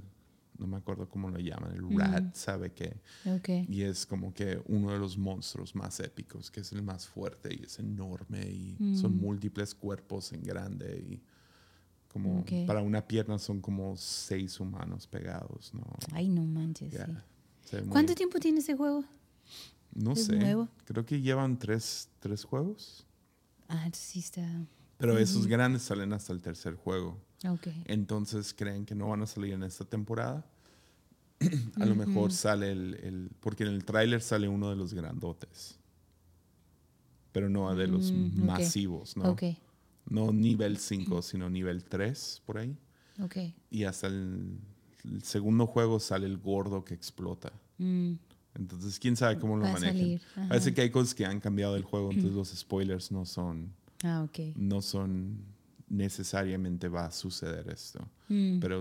no me acuerdo cómo lo llaman, el rat, ¿sabe qué? Ok. Y es como que uno de los monstruos más épicos, que es el más fuerte y es enorme y son Mm. múltiples cuerpos en grande y como Ok. para una pierna son como seis humanos pegados, ¿no? Ay, no manches. Ya, sí. muy- ¿Cuánto tiempo tiene ese juego? No sé. nuevo? Creo que llevan tres, tres juegos. Ah, sí está. Pero esos grandes salen hasta el tercer juego. Ok. Entonces creen que no van a salir en esta temporada. [CLEARS THROAT] a lo mejor sale el, el- Porque en el tráiler sale uno de los grandotes. Pero no de los Mm, masivos, ¿no? Ok. No nivel 5, sino nivel 3 por ahí. Ok. Y hasta el, el segundo juego sale el gordo que explota. Mm, Entonces, quién sabe cómo lo Va ajá. Parece que hay cosas que han cambiado del juego, entonces los spoilers no son, Ah, ok. no son necesariamente va a suceder esto. Mm, Pero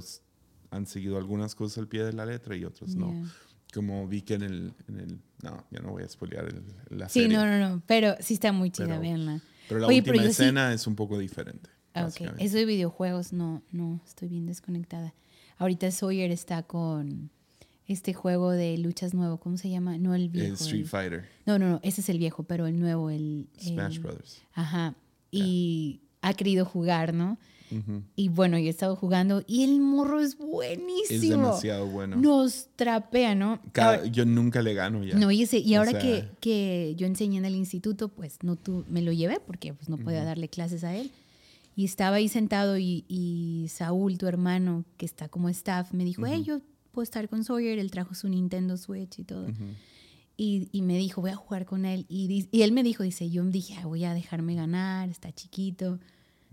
han seguido algunas cosas al pie de la letra y otras no. Como vi que en el, en el no, ya no voy a spoilear el- la Sí, serie. no, no, no. Pero sí está muy chida, véanla. Pero la Oye, última pero yo sí- escena es un poco diferente. Ah, ok. básicamente. Eso de videojuegos, no, no, estoy bien desconectada. Ahorita Sawyer está con este juego de luchas nuevo, ¿cómo se llama? No el El viejo. Street el- Fighter, No, no, no, ese es el viejo, pero el nuevo, el... el- Smash Brothers. Ajá. Y ha querido jugar, ¿no? Y bueno, yo he estado jugando y el morro es buenísimo. Es demasiado bueno. Nos trapea, ¿no? Cada- yo nunca le gano ya. No, y, ese- y O ahora sea- que, que yo enseñé en el instituto, pues no tu, me lo llevé porque pues, no podía darle clases a él. Y estaba ahí sentado y, y Saúl, tu hermano, que está como staff, me dijo, hey, yo puedo estar con Sawyer, él trajo su Nintendo Switch y todo. y, y me dijo, voy a jugar con él. Y, y él me dijo, dice, yo dije, "Ah, voy a dejarme ganar, está chiquito.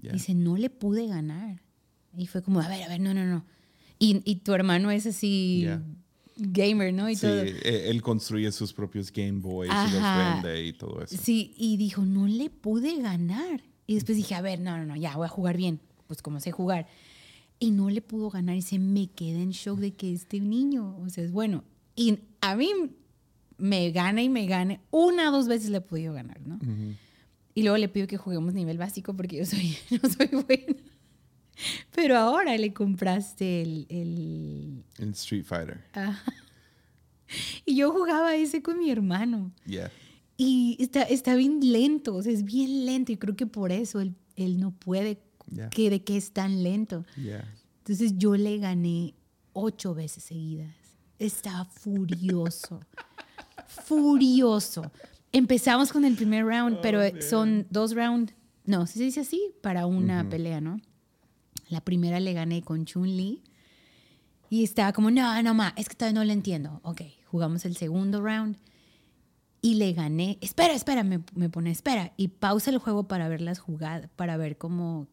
Ya. Dice, no le pude ganar. Y fue como, a ver, a ver, no, no, no. Y, y tu hermano es así, gamer, ¿no? Y Sí, todo. e- él construye sus propios Game Boys y los vende y todo eso. Sí, y dijo, no le pude ganar. Y después dije, a ver, no, no, no, ya voy a jugar bien, pues como sé jugar. Y no le pudo ganar y se me quedé en shock de que este niño, o sea, es bueno. Y a mí me gana y me gana. Una o dos veces le he podido ganar, ¿no? Y luego le pido que juguemos nivel básico porque yo soy, [LAUGHS] no soy buena. Pero ahora le compraste el... el- En Street Fighter. ajá. Y yo jugaba ese con mi hermano. Yeah. Y está, está bien lento, o sea, es bien lento y creo que por eso él, él no puede, Ya. que de que es tan lento. Yeah. Entonces yo le gané ocho veces seguidas. Estaba furioso, [LAUGHS] furioso. Empezamos con el primer round, pero son dos rounds, no, si se dice así, para una pelea, ¿no? La primera le gané con Chun-Li y estaba como, no, no, ma, es que todavía no le entiendo. Ok, jugamos el segundo round y le gané. Espera, espera, me, me pone, espera. Y pausa el juego para ver las jugadas, para ver cómo,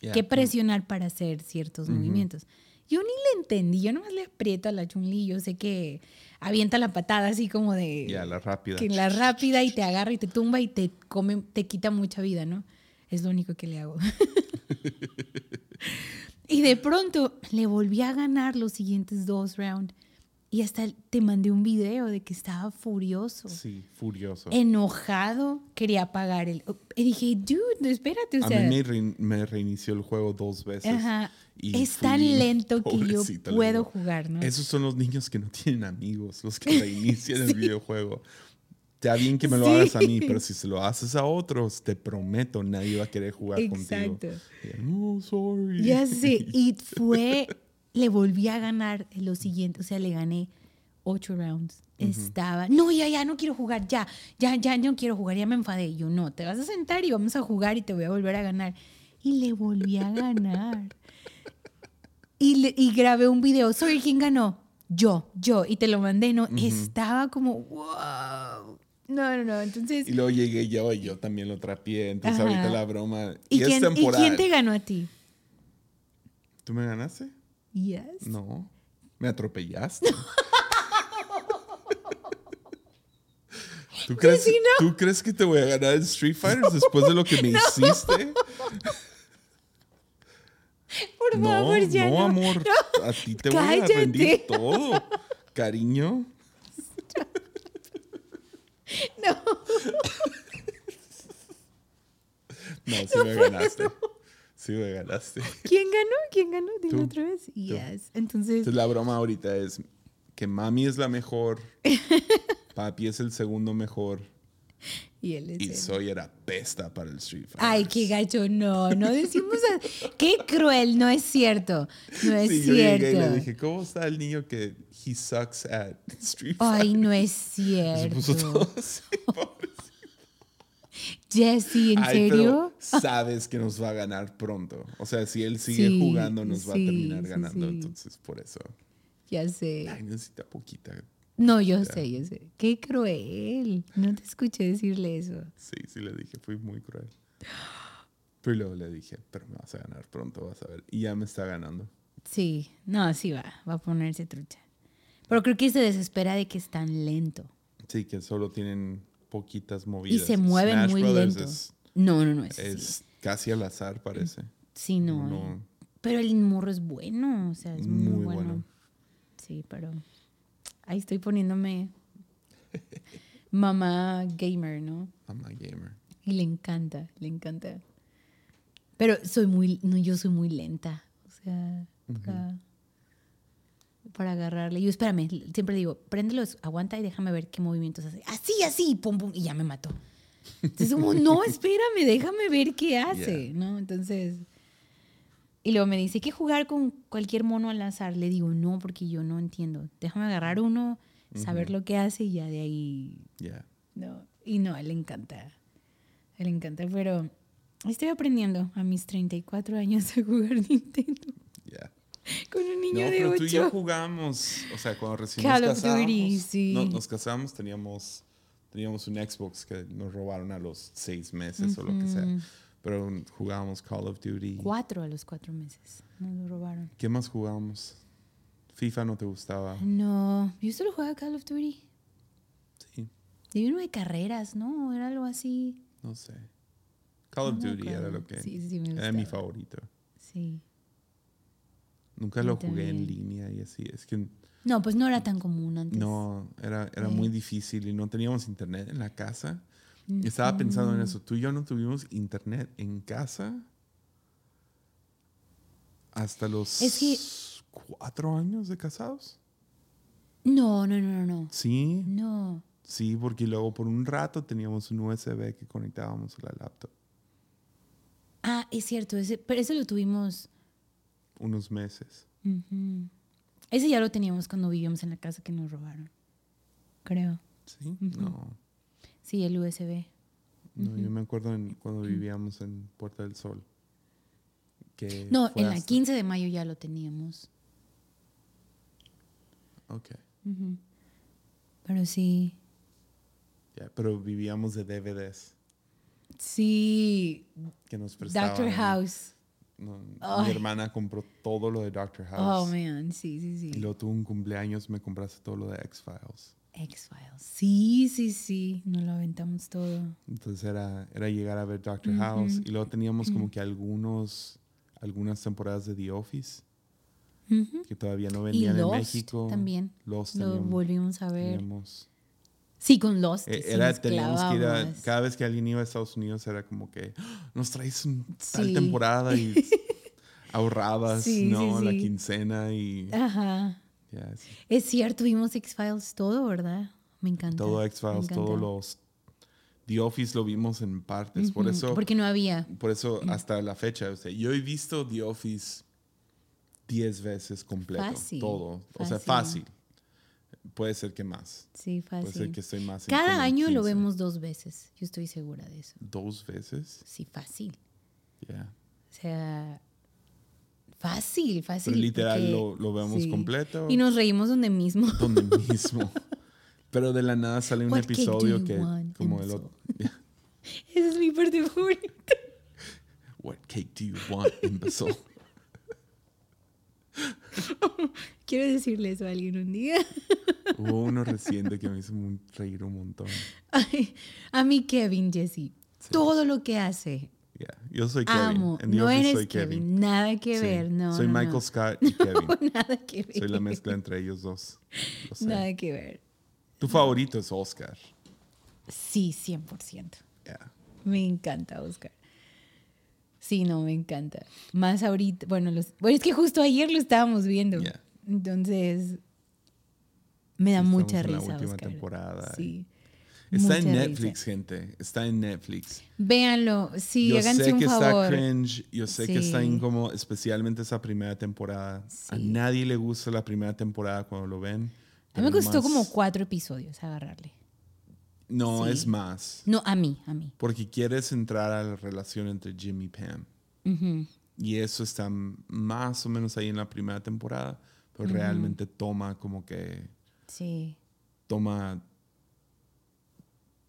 Yeah. qué presionar para hacer ciertos movimientos. Yo ni le entendí, yo nomás le aprieto a la Chun-Li, yo sé que avienta la patada así como de... Yeah, la rápida. Que la rápida y te agarra y te tumba y te come, te quita mucha vida, ¿no? Es lo único que le hago. [LAUGHS] y de pronto le volví a ganar los siguientes dos rounds. Y hasta te mandé un video de que estaba furioso, Sí, furioso. enojado, quería apagar el... Y dije, dude, espérate, o a sea... mí me, rein- me reinició el juego dos veces. Ajá. y Es tan lento que yo puedo jugar, ¿no? Esos son los niños que no tienen amigos, los que reinician el [LAUGHS] videojuego. Está bien que me lo Sí. hagas a mí, pero si se lo haces a otros, te prometo, nadie va a querer jugar Exacto. contigo. Y, No, sorry. Ya sé, y [LAUGHS] fue, le volví a ganar lo siguiente, o sea, le gané ocho rounds. Estaba, no, ya, ya, no quiero jugar, ya, ya, ya, no quiero jugar, ya me enfadé. Y yo, no, te vas a sentar y vamos a jugar y te voy a volver a ganar. Y le volví a ganar. [LAUGHS] Y, le- y grabé un video, sorry, ¿quién ganó? Yo, yo, y te lo mandé, ¿no? Estaba como, wow. No, no, no, entonces... Y luego llegué yo y yo también lo trapié. Entonces Ajá. ahorita la broma. ¿Y, Y, es quién, ¿Y temporal. quién te ganó a ti? ¿Tú me ganaste? Yes. No. ¿Me atropellaste? ¿Tú crees, sí, no. ¿Tú crees que te voy a ganar en Street Fighter después de lo que me hiciste? Por No, favor, ya no, no. amor. No. A ti te voy a rendir todo. Cariño. [LAUGHS] No. No, sí me ganaste. Sí me ganaste. ¿Quién ganó? ¿Quién ganó? Dime otra vez. Yes. Entonces, Entonces la broma ahorita es que mami es la mejor, [LAUGHS] papi es el segundo mejor y él es y soy era pesta para el Street Fighter. Ay, qué gacho. No, no decimos. a- [LAUGHS] Qué cruel. No es cierto. No es Sí, yo cierto. le dije, ¿cómo está el niño que he sucks at Street Fighter? Ay, no es [LAUGHS] Se puso cierto. todo así, pobre. Jesse, ¿en Ay, serio? pero sabes que nos va a ganar pronto. O sea, si él sigue Sí, jugando, nos va a terminar ganando. sí. Entonces, por eso. Ya sé. Ay, necesita poquita. No, yo sé, yo sé. Qué cruel. No te escuché decirle eso. Sí, sí le dije, fui muy cruel. Pero luego le dije, pero me vas a ganar pronto, vas a ver. Y ya me está ganando. Sí, no, sí va. Va a ponerse trucha. Pero creo que se desespera de que es tan lento. Sí, que solo tienen poquitas Y movidas. se mueven Smash muy Brothers lento. Es, No, no, no, es, es casi al azar, parece. Sí, no. No. eh. Pero el morro es bueno, o sea, es muy, Muy bueno. bueno. Sí, pero ahí estoy poniéndome [LAUGHS] mamá gamer, ¿no? A gamer. Y le encanta, le encanta. Pero soy muy, no, yo soy muy lenta, o sea, para agarrarle. Yo, espérame, siempre digo, préndelos, aguanta y déjame ver qué movimientos hace. Así, así, pum, pum, y ya me mató. Entonces, como, no, [LAUGHS] espérame, déjame ver qué hace, Yeah. ¿no? Entonces, Y luego me dice, ¿hay que jugar con cualquier mono al azar? Le digo, no, porque yo no entiendo. Déjame agarrar uno, saber lo que hace y ya de ahí... Yeah. No. Y no, le encanta. Le encanta, pero estoy aprendiendo a mis 34 años a jugar [LAUGHS] Nintendo. [LAUGHS] Con un niño No, de pero tú y yo 8. jugamos, o sea, cuando recién Call nos of casamos, Duty, sí. no- nos casamos, teníamos, teníamos un Xbox que nos robaron a los seis meses o lo que sea. Pero jugábamos Call of Duty. Cuatro a los cuatro meses. Nos lo robaron. ¿Qué más jugábamos? FIFA no te gustaba. No, yo solo jugaba Call of Duty. Sí, Y uno de carreras, ¿no? Era algo así. no sé. Call of No me Duty era acuerdo. lo que Sí, sí, me era mi gustaba. favorito. Sí. Nunca lo jugué en línea y así. Es que No, pues no era tan común antes. no, era, era Sí. muy difícil y no teníamos internet en la casa. Y Estaba pensando en eso. Tú y yo no tuvimos internet en casa hasta los Es que- cuatro años de casados. No, no, no, no, no. Sí, No. sí, porque luego por un rato teníamos un USB que conectábamos a la laptop. Ah, es cierto, ese, pero ese lo tuvimos. Unos meses. Ese ya lo teníamos cuando vivíamos en la casa que nos robaron. Creo. Sí, no. Sí, el USB. No, yo me acuerdo en- cuando vivíamos en Puerta del Sol. Que No, en la hasta- 15 de mayo ya lo teníamos. Ok. Pero sí. pero vivíamos de DVDs Sí. que nos prestaban. Doctor House. No, mi hermana compró todo lo de Doctor Oh, House. man. Sí, sí, y sí. luego tuvo un cumpleaños, me compraste todo lo de X-Files. X-Files. Sí, sí, sí. Nos lo aventamos todo. Entonces era, era llegar a ver Doctor House. Y luego teníamos como que algunos, algunas temporadas de The Office que todavía no Y vendían en México. también. Lost Lo volvimos a ver. teníamos- Sí, con Lost. Eh, sí Era, teníamos que ir a- cada vez que alguien iba a Estados Unidos era como que "Ah, nos traes un tal Sí. temporada y [LAUGHS] ahorrabas, Sí, ¿no? La quincena y Ajá. Es cierto, vimos X-Files todo, ¿verdad? Me encanta. todo X-Files, todos los The Office lo vimos en partes, por eso Porque no había. por eso hasta la fecha, o sea, yo he visto The Office 10 veces completo, Fácil, todo, o sea, fácil. Fácil. Puede ser que más. Sí, Puede ser fácil. que estoy más Cada año lo 15. vemos dos veces. Yo estoy segura de eso. dos veces. Sí, fácil. Ya. O sea, fácil, fácil. Pero literal porque- lo, lo vemos sí. completo. Y nos reímos donde mismo. [LAUGHS] donde mismo. Pero de la nada sale un episodio que como el otro. [LAUGHS] Esa es mi parte favorita. What cake do you want, imbecile? [LAUGHS] Quiero decirle eso a alguien un día. [LAUGHS] Hubo uno reciente que me hizo reír un montón. Ay, a mí Kevin, Jesse. Todo lo que hace. Yeah. Yo soy Kevin. Amo. En No eres soy Kevin. Kevin. Nada que Sí. ver. No. soy no, Michael no. Scott y [LAUGHS] Kevin. Nada que ver. soy la mezcla entre ellos dos. Nada que ver. Tu favorito es Oscar. Sí, 100%. Yeah. Me encanta, Oscar. Sí, no, me encanta. Más ahorita, bueno, los, bueno, es que justo ayer lo estábamos viendo. Yeah. Entonces, me da mucha en la risa. última Oscar. temporada. Sí. Está en Netflix, risa. gente. Está en Netflix. Véanlo, sí, yo háganse sé un que favor. está cringe, yo sé que está incómodo, especialmente esa primera temporada. A Sí. nadie le gusta la primera temporada cuando lo ven. A mí me costó como cuatro episodios agarrarle. No, Sí. es más. No, a mí, a mí. Porque quieres entrar a la relación entre Jim y Pam. Y eso está más o menos ahí en la primera temporada, pero realmente toma como que Sí. toma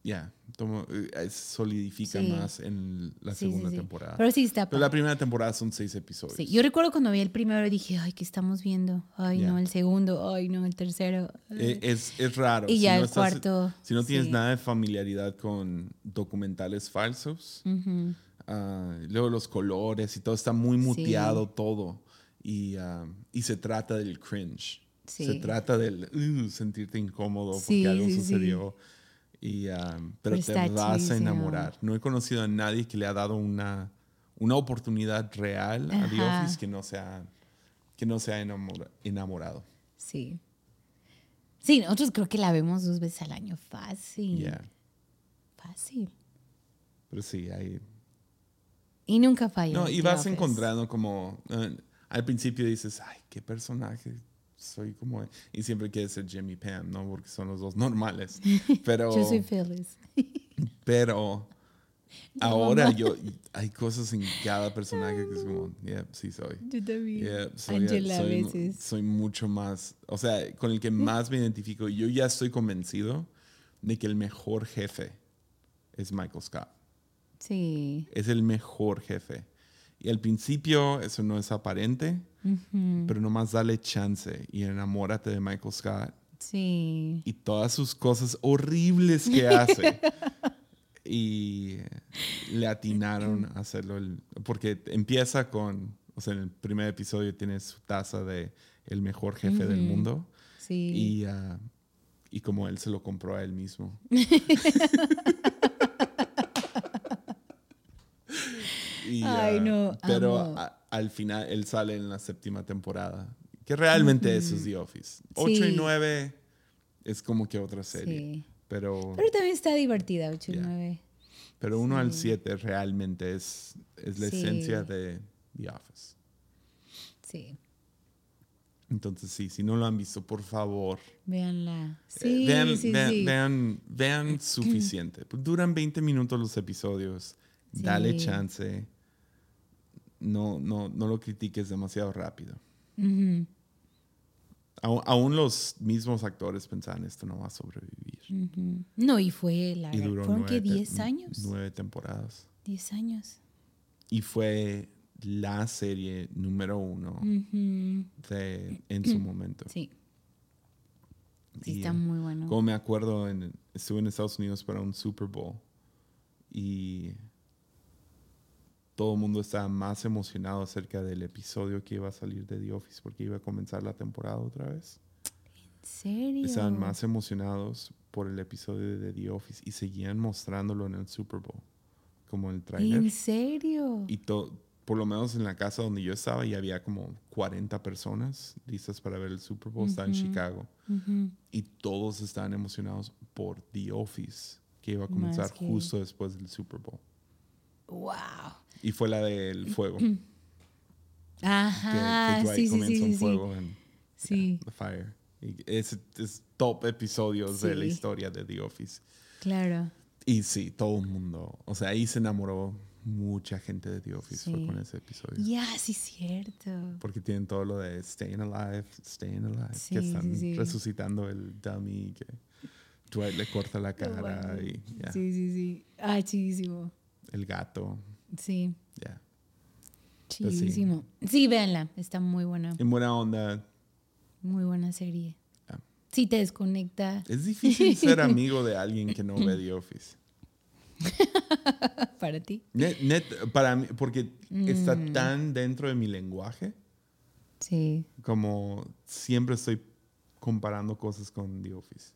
ya, toma eh, solidifica Sí. más en la Sí, segunda sí. temporada. Pero sí está Pero la primera temporada son seis episodios. Sí, Yo recuerdo cuando vi el primero y dije, ay, ¿qué estamos viendo? Ay, Ya. no, el segundo, ay, no, el tercero. Eh, es, es raro. y ya no el estás- cuarto. Si no tienes nada de familiaridad con documentales falsos, Ujú. ah, luego los colores y todo está muy muteado todo. Y, ah, y se trata del cringe. Se trata del uh, sentirte incómodo porque algo sucedió. Y, ah, pero Pero te vas a enamorar. No he conocido a nadie que le ha dado una, una oportunidad real a The. Office que no sea, que no sea enamora- enamorado. Sí. Sí, nosotros creo que la vemos dos veces al año. Fácil. Yeah. Fácil. Pero sí, hay, Y nunca falla. No, y vas encontrando como. eh, al principio dices, ay, qué personaje soy como. Y siempre quieres ser Jimmy Pam, ¿no? Porque son los dos normales. [LAUGHS] Pero. Yo soy Phyllis. [LAUGHS] Pero. Ahora yo. Hay cosas en cada personaje que es como, yeah, sí soy. Yo también. Yeah, soy, Angela a veces. soy mucho más, o sea, con el que [LAUGHS] más me identifico. Yo ya estoy convencido de que el mejor jefe es Michael Scott. Sí. Es el mejor jefe. Y al principio eso no es aparente, pero nomás dale chance y enamórate de Michael Scott Sí. y todas sus cosas horribles que hace. [LAUGHS] y le atinaron a hacerlo. el- porque empieza con, o sea, en el primer episodio tiene su taza de el mejor jefe del mundo. Sí. Y, ah, y como él se lo compró a él mismo. [LAUGHS] Y, Ay, ah, no, Pero a- al final él sale en la séptima temporada. Que realmente eso es The Office. 8 y Sí. 9 es como que otra serie. Sí. Pero, Pero también está divertida, 8 y Yeah. 9. pero 1 al 7 realmente es, es la esencia de The Office. Sí. Entonces, sí, si no lo han visto, por favor, Véanla. Eh, Sí, vean, sí, vean, sí. vean, vean [CLEARS THROAT] suficiente. Duran 20 minutos los episodios. Dale chance. No, no, no lo critiques demasiado rápido. Aún, aún los mismos actores pensaban esto no va a sobrevivir. No, y fue la Y duró ¿Fueron nueve, que te- 10 años? nueve temporadas. 10 años. Y fue la serie número uno de, en su [CLEARS THROAT] momento. Sí. Sí, Y, está muy bueno. Como me acuerdo, en- estuve en Estados Unidos para un Super Bowl y todo el mundo estaba más emocionado acerca del episodio que iba a salir de The Office porque iba a comenzar la temporada otra vez. ¿En serio? Estaban más emocionados por el episodio de The Office y seguían mostrándolo en el Super Bowl, como el trailer. ¿En serio? Y por lo menos en la casa donde yo estaba ya había como 40 personas listas para ver el Super Bowl. Estaba en Chicago. Y todos estaban emocionados por The Office, que iba a comenzar que- justo después del Super Bowl. Wow. Y fue la del fuego. que, Ajá, que Dwight sí, sí, un sí, sí. fuego en Sí, The Fire. Y es, es top episodios de la historia de The Office. claro. Y sí, todo el mundo. O sea, ahí se enamoró mucha gente de The Office fue con ese episodio. Ya, sí, cierto. Porque tienen todo lo de Staying Alive, Staying Alive, Sí, que están sí. resucitando el dummy, que Dwight le corta la cara y Sí, sí, sí. Ah, chidísimo. el gato, Sí, ya. Pues sí. chidísimo. Sí, véanla. Está muy buena. En buena onda, Muy buena serie. Ah. Sí, te desconecta es difícil ser [LAUGHS] amigo de alguien que no ve The Office. [LAUGHS] para ti. Net, net, para mí, porque está Mm. tan dentro de mi lenguaje, Sí. como siempre estoy comparando cosas con The Office.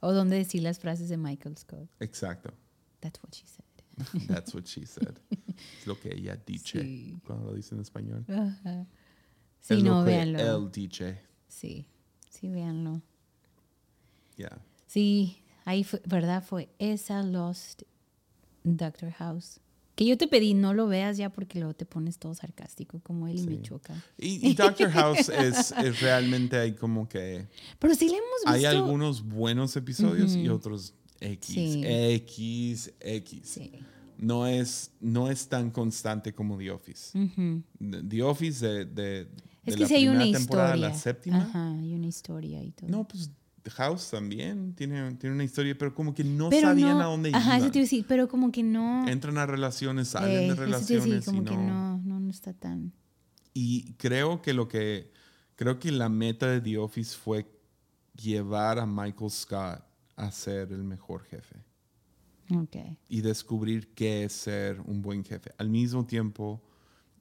O donde decir las frases de Michael Scott. Exacto. That's what she said. [LAUGHS] That's what she said. [LAUGHS] es lo que ella dice Sí. cuando lo dice en español. Ajá. Sí, es no, lo que véanlo. él dice. Sí, sí, véanlo. Yeah. Sí, ahí fue, ¿verdad? Fue esa Lost Doctor House. Que yo te pedí no lo veas ya porque luego te pones todo sarcástico como él y me Sí. choca. Y, y Doctor House es, es realmente hay como que Pero sí le hemos visto. hay algunos buenos episodios y otros X, Sí. X, X. Sí. No es, no es tan constante como The Office. The Office de, de, Es de que la hay una temporada a historia. la séptima. Ajá, hay una historia y todo. No, pues House también tiene, tiene una historia, pero como que no pero sabían no, a dónde Ajá, eso iban. te iba a decir, pero como que no. Entran a relaciones, salen eh, de iba a decir, relaciones como y que no, no, no está tan. Y creo que lo que creo que la meta de The Office fue llevar a Michael Scott a ser el mejor jefe Ok. y descubrir qué es ser un buen jefe. Al mismo tiempo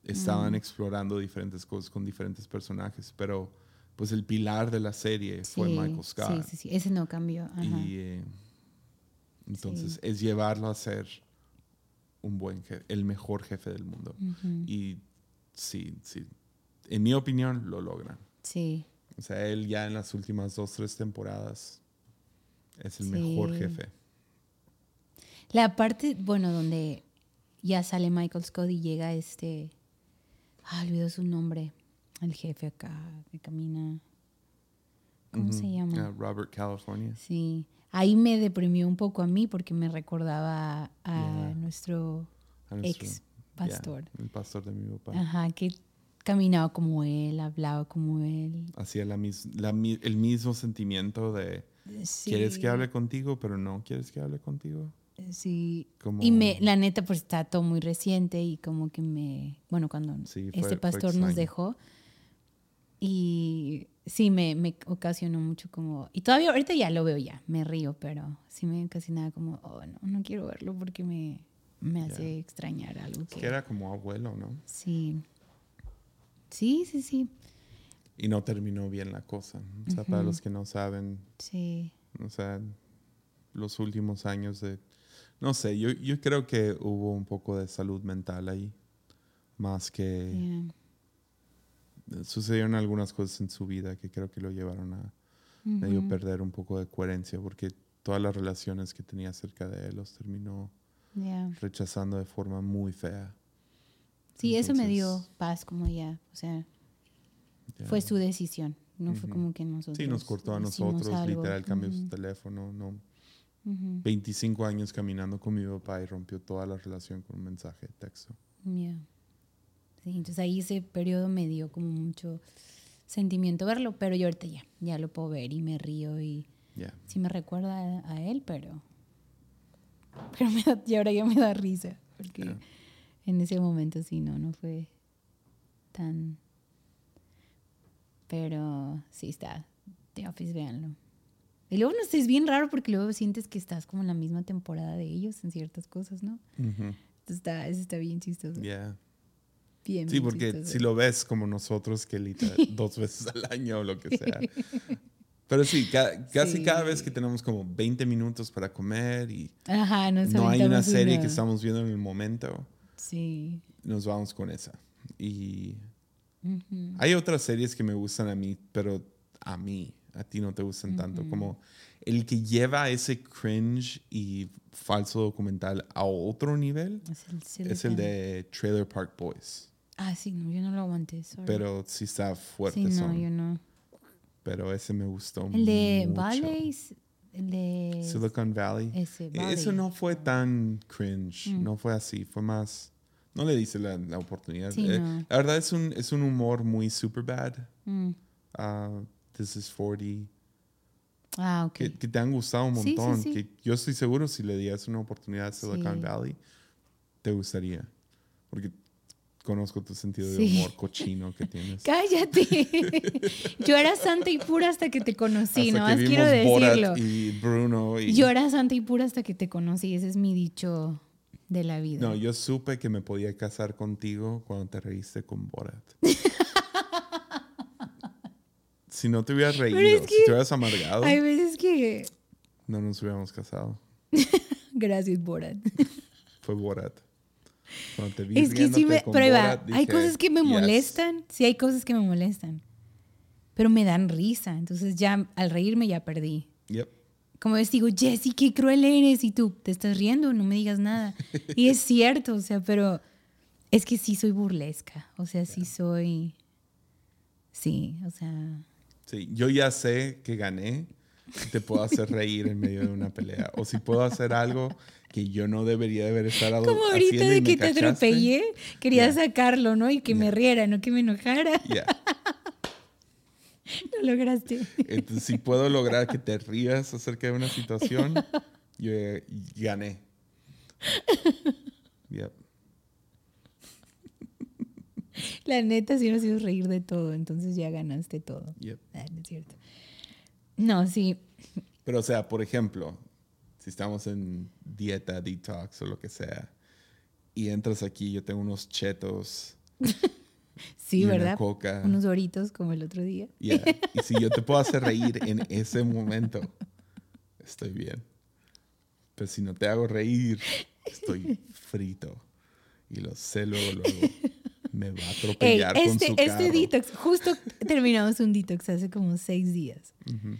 estaban explorando diferentes cosas con diferentes personajes, pero pues el pilar de la serie fue Sí, Michael Scott. Sí, sí, sí. Ese no cambió. Ajá. Y eh, entonces es llevarlo a ser un buen jefe, el mejor jefe del mundo. Ujú. Y sí, sí, en mi opinión lo logran. Sí. O sea, él ya en las últimas dos, tres temporadas es el Sí. mejor jefe. La parte, bueno, donde ya sale Michael Scott y llega este, ah, olvidó su nombre, el jefe acá que camina. ¿Cómo se llama? Uh, Robert California. Sí, ahí me deprimió un poco a mí porque me recordaba a nuestro, A nuestro- ex pastor. yeah, el pastor de mi papá. Ajá, que caminaba como él, hablaba como él. Hacía la mis- la el mismo sentimiento de quieres que Sí, hable contigo, pero no quieres que hable contigo. Sí. Como- Y me, la neta, pues está todo muy reciente y como que me, bueno, cuando Sí, fue- este pastor nos dejó y sí, me, me ocasionó mucho como, y todavía ahorita ya lo veo ya, me río, pero sí me ocasionaba como, oh, no, no quiero verlo porque me, me hace extrañar algo Es que... que era como abuelo, ¿no? Sí. Sí, sí, sí, Y no terminó bien la cosa. O sea, para los que no saben, sí. o sea, los últimos años de... No sé, yo, yo creo que hubo un poco de salud mental ahí, más que... yeah. Sucedieron algunas cosas en su vida que creo que lo llevaron a medio Ujú. perder un poco de coherencia, porque todas las relaciones que tenía cerca de él los terminó Yeah. rechazando de forma muy fea. Sí, eso me dio paz como ya, o sea, Ya. fue su decisión, no fue Ujú. como que nosotros. Sí, nos cortó a nosotros, algo. literal, cambió su Ujú, teléfono, no. ujú. 25 años caminando con mi papá y rompió toda la relación con un mensaje de texto. Yeah. Sí, entonces ahí ese periodo me dio como mucho sentimiento verlo, pero yo ahorita ya, ya lo puedo ver y me río y Ya. sí me recuerda a, a él, pero, pero me da- y ahora ya me da risa, porque Ya. en ese momento sí, no, no fue tan... Pero sí está, The Office, véanlo. Y luego no sé, es bien raro porque luego sientes que estás como en la misma temporada de ellos en ciertas cosas, ¿no? Ujú. Entonces está, eso está bien chistoso. Ya. Bien, Sí, bien porque chistoso. si lo ves como nosotros, que literal, [LAUGHS] dos veces al año o lo que sea. [LAUGHS] Pero sí, ca- casi Sí. cada vez que tenemos como 20 minutos para comer y Ajá, no hay una serie una- que estamos viendo en el momento, Sí. nos vamos con esa. Y Ujú. hay otras series que me gustan a mí, pero a mí, a ti no te gustan tanto. Como el que lleva ese cringe y falso documental a otro nivel Es el, es el de Trailer Park Boys. Ah, sí, no, yo no lo aguanté. sorry. Pero sí está fuerte. Sí, no, son. yo no. Pero ese me gustó El de mucho. Valleys, el de... Silicon Valley. Ese, Valley. Eso no fue tan cringe, Mm. no fue así, fue más... No le dice la, la oportunidad. Sí, Eh, no. La verdad es un, es un humor muy super bad. Mm. This is 40. Ah, ok. Que, que te han gustado un sí, montón. sí. Que yo estoy seguro si le dieras una oportunidad a Silicon. Valley, te gustaría. Porque conozco tu sentido de humor cochino que tienes. [LAUGHS] Cállate. [LAUGHS] yo era santa y pura hasta que te conocí, Hasta nada que más quiero Borat decirlo. y Bruno. Y, Yo era santa y pura hasta que te conocí, ese es mi dicho de la vida. No, yo supe que me podía casar contigo cuando te reíste con Borat. [LAUGHS] si no te hubieras reído, es si que te hubieras amargado, Hay veces que... no nos hubiéramos casado. [LAUGHS] Gracias, Borat. [LAUGHS] Fue Borat. Cuando te vi Es que sí me... va, Borat, hay dije, cosas que me "Yes". molestan. Sí, hay cosas que me molestan. Pero me dan risa. Entonces ya al reírme ya perdí. Yep. Como ves, digo, Jessy, qué cruel eres. Y tú, te estás riendo, no me digas nada. [LAUGHS] Y es cierto, o sea, pero es que sí soy burlesca. O sea, sí soy... Sí, o sea... Sí, yo ya sé que gané. Te puedo hacer reír en medio de una pelea. O si puedo hacer algo que yo no debería de haber estado Como ahorita de me que te cachaste. atropellé, quería Ya. sacarlo, ¿no? Y que me Ya. riera, no que me enojara. Ya. [LAUGHS] [LAUGHS] Lo lograste. Entonces, si puedo lograr que te rías acerca de una situación, yo eh, gané. Yep. La neta sí nos hizo reír de todo, entonces ya ganaste todo. Yep. Ah, no es cierto. No, sí. Pero, o sea, por ejemplo, si estamos en dieta, detox o lo que sea, y entras aquí, yo tengo unos chetos [LAUGHS] Sí, y una ¿verdad? coca. Unos doritos como el otro día. Yeah. Y si yo te puedo hacer reír en ese momento, estoy bien. Pero si no te hago reír, estoy frito. Y lo sé luego, luego. Me va a Ey, atropellar con este, su este carro. detox, justo terminamos un detox hace como seis días. Ujú.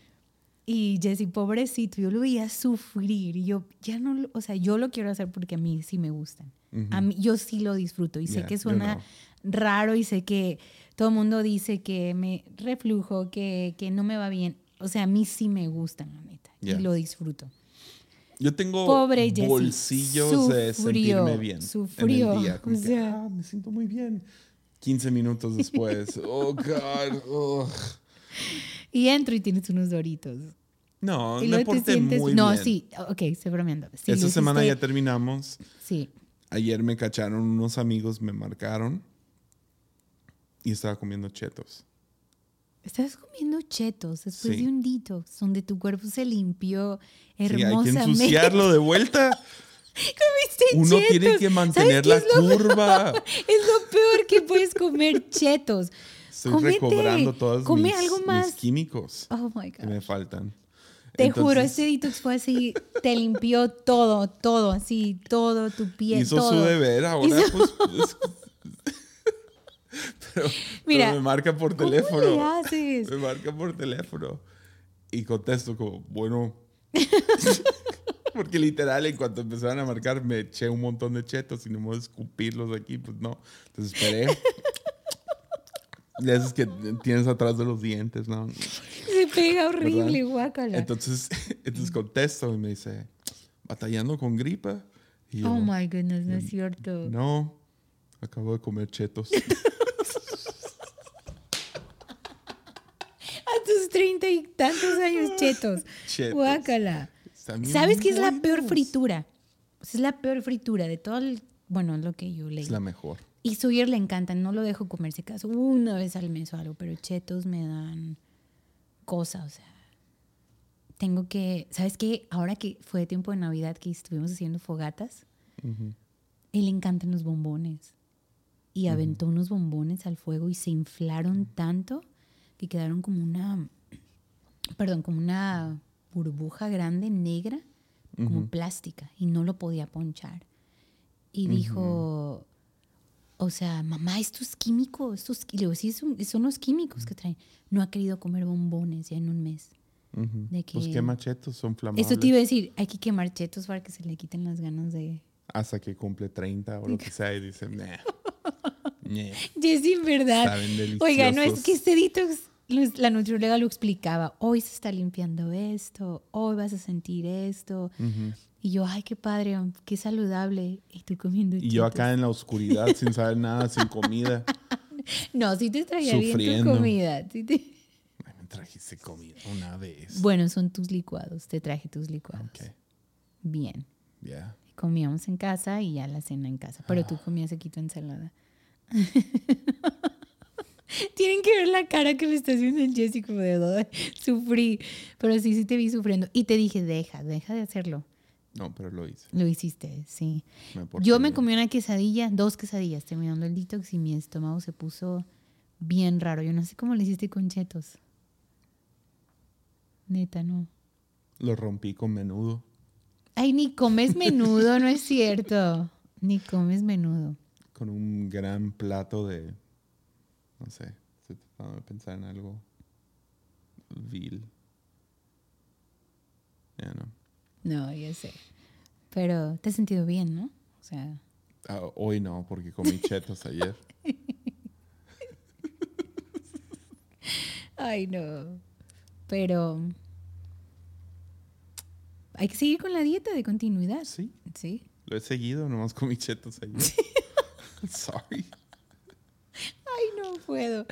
Y Jesse, pobrecito, yo lo veía sufrir. Y yo ya no, o sea, yo lo quiero hacer porque a mí sí me gustan. A mí, yo sí lo disfruto. Y sé Yeah, que yo suena no. Raro y sé que todo el mundo dice que me reflujo, que, que no me va bien. O sea, a mí sí me gustan, la neta. Yeah. Y lo disfruto. Yo tengo Pobre bolsillos de sufrió, sentirme bien sufrió, en el día. Como o que, sea. "Ah, me siento muy bien. 15 minutos después, [LAUGHS] oh, God. ugh. Y entro y tienes unos doritos. No, y me porté sientes. muy no, bien. sí, ok, estoy bromeando. Sí, Esta semana ya hiciste- terminamos. Sí. Ayer me cacharon unos amigos, me marcaron y estaba comiendo chetos. Estás comiendo chetos después Sí. de un detox donde tu cuerpo se limpió Sí, hay que hermosamente. ensuciarlo de vuelta. [LAUGHS] Comiste Uno tiene que ¿Sabes mantener la curva. [LAUGHS] Es lo peor que puedes comer chetos. Estoy Cómete, recobrando todos come mis, algo mis más. químicos Oh my que me faltan. Te juro, Entonces, este detox fue así, te limpió todo, todo, así, todo, tu piel, hizo todo. su deber, ahora Hizo- pues, pues, pero, [LAUGHS] Mira, pero me marca por ¿Cómo teléfono. le haces? Me marca por teléfono. Y contesto como, bueno. [LAUGHS] Porque literal, en cuanto empezaron a marcar, me eché un montón de chetos y no me voy a escupirlos aquí, pues no. Entonces esperé. De esos que tienes atrás de los dientes, ¿no? Se pega horrible, guácala. Entonces, [LAUGHS] entonces contesto y me dice, ¿batallando con gripa? Y yo, oh my goodness, no es cierto. no, acabo de comer chetos. A tus treinta y tantos años [LAUGHS] chetos. Chetos. Guácala. ¿Sabes qué es la peor fritura? Es la peor fritura de todo el... Bueno, lo que yo leí. Es la mejor. Y Sawyer le encanta, no lo dejo comerse caso una vez al mes o algo, pero chetos me dan cosa, o sea. Tengo que, ¿sabes qué? Ahora que fue tiempo de Navidad que estuvimos haciendo fogatas, él le encantan los bombones. Y aventó unos bombones al fuego y se inflaron tanto que quedaron como una, perdón, como una burbuja grande negra, como plástica, y no lo podía ponchar. Y dijo, o sea, mamá, estos químicos, estos, qui-". le digo, sí, son, son los químicos que traen. No ha querido comer bombones ya en un mes. Ujú. De que- Los quemachetos son flamables. Eso te iba a decir, hay que quemar chetos para que se le quiten las ganas de... Hasta que cumple 30 o lo que sea y dicen, nah. [LAUGHS] nah". Jessy, en verdad. Oiga, no es que este detox, la nutrióloga lo explicaba. Hoy se está limpiando esto, hoy vas a sentir esto. Y yo, ay, qué padre, qué saludable. Y tú comiendo Y yo acá en la oscuridad, sin saber nada, sin comida. [LAUGHS] No, sí te traía bien tu comida. sí te- Ay, me trajiste comida una vez. Bueno, son tus licuados. Te traje tus licuados. Bien. ya. Comíamos en casa y ya la cena en casa. Pero Ah. tú comías aquí tu ensalada. [LAUGHS] Tienen que ver la cara que le está haciendo el Jessy como de "Ay, sufrí. Pero sí, sí te vi sufriendo. Y te dije, deja, deja de hacerlo. No, pero lo hice. Lo hiciste, sí. Me Yo me bien. comí una quesadilla, dos quesadillas, terminando el detox y mi estómago se puso bien raro. Yo no sé cómo le hiciste con chetos. Neta, no. Lo rompí con menudo. Ay, ni comes menudo, no es cierto. Ni comes menudo. Con un gran plato de. No sé. Estoy tratando de pensar en algo. Vil. Ya no. No, yo sé. Pero te has sentido bien, ¿no? O sea, Ah, hoy no, porque comí chetos ayer. [LAUGHS] ay, no. Pero hay que seguir con la dieta de continuidad. Sí, Sí. lo he seguido, nomás comí chetos ayer. [LAUGHS] [LAUGHS] Sorry. Ay, no puedo.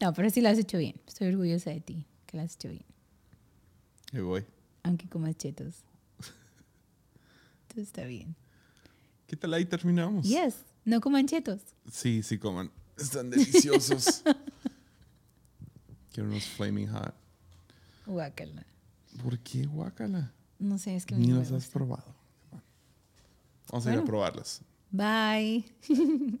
No, pero sí lo has hecho bien. Estoy orgullosa de ti, que lo has hecho bien. Ahí voy. Aunque comas chetos. Todo está bien. ¿Qué tal ahí terminamos? Yes, no coman chetos. Sí, sí, coman. Están deliciosos. [LAUGHS] Quiero unos Flaming Hot. Guácala. ¿Por qué guacala? No sé, es que mí Ni me los has probado. Vamos a ir a probarlas. Bye. [LAUGHS]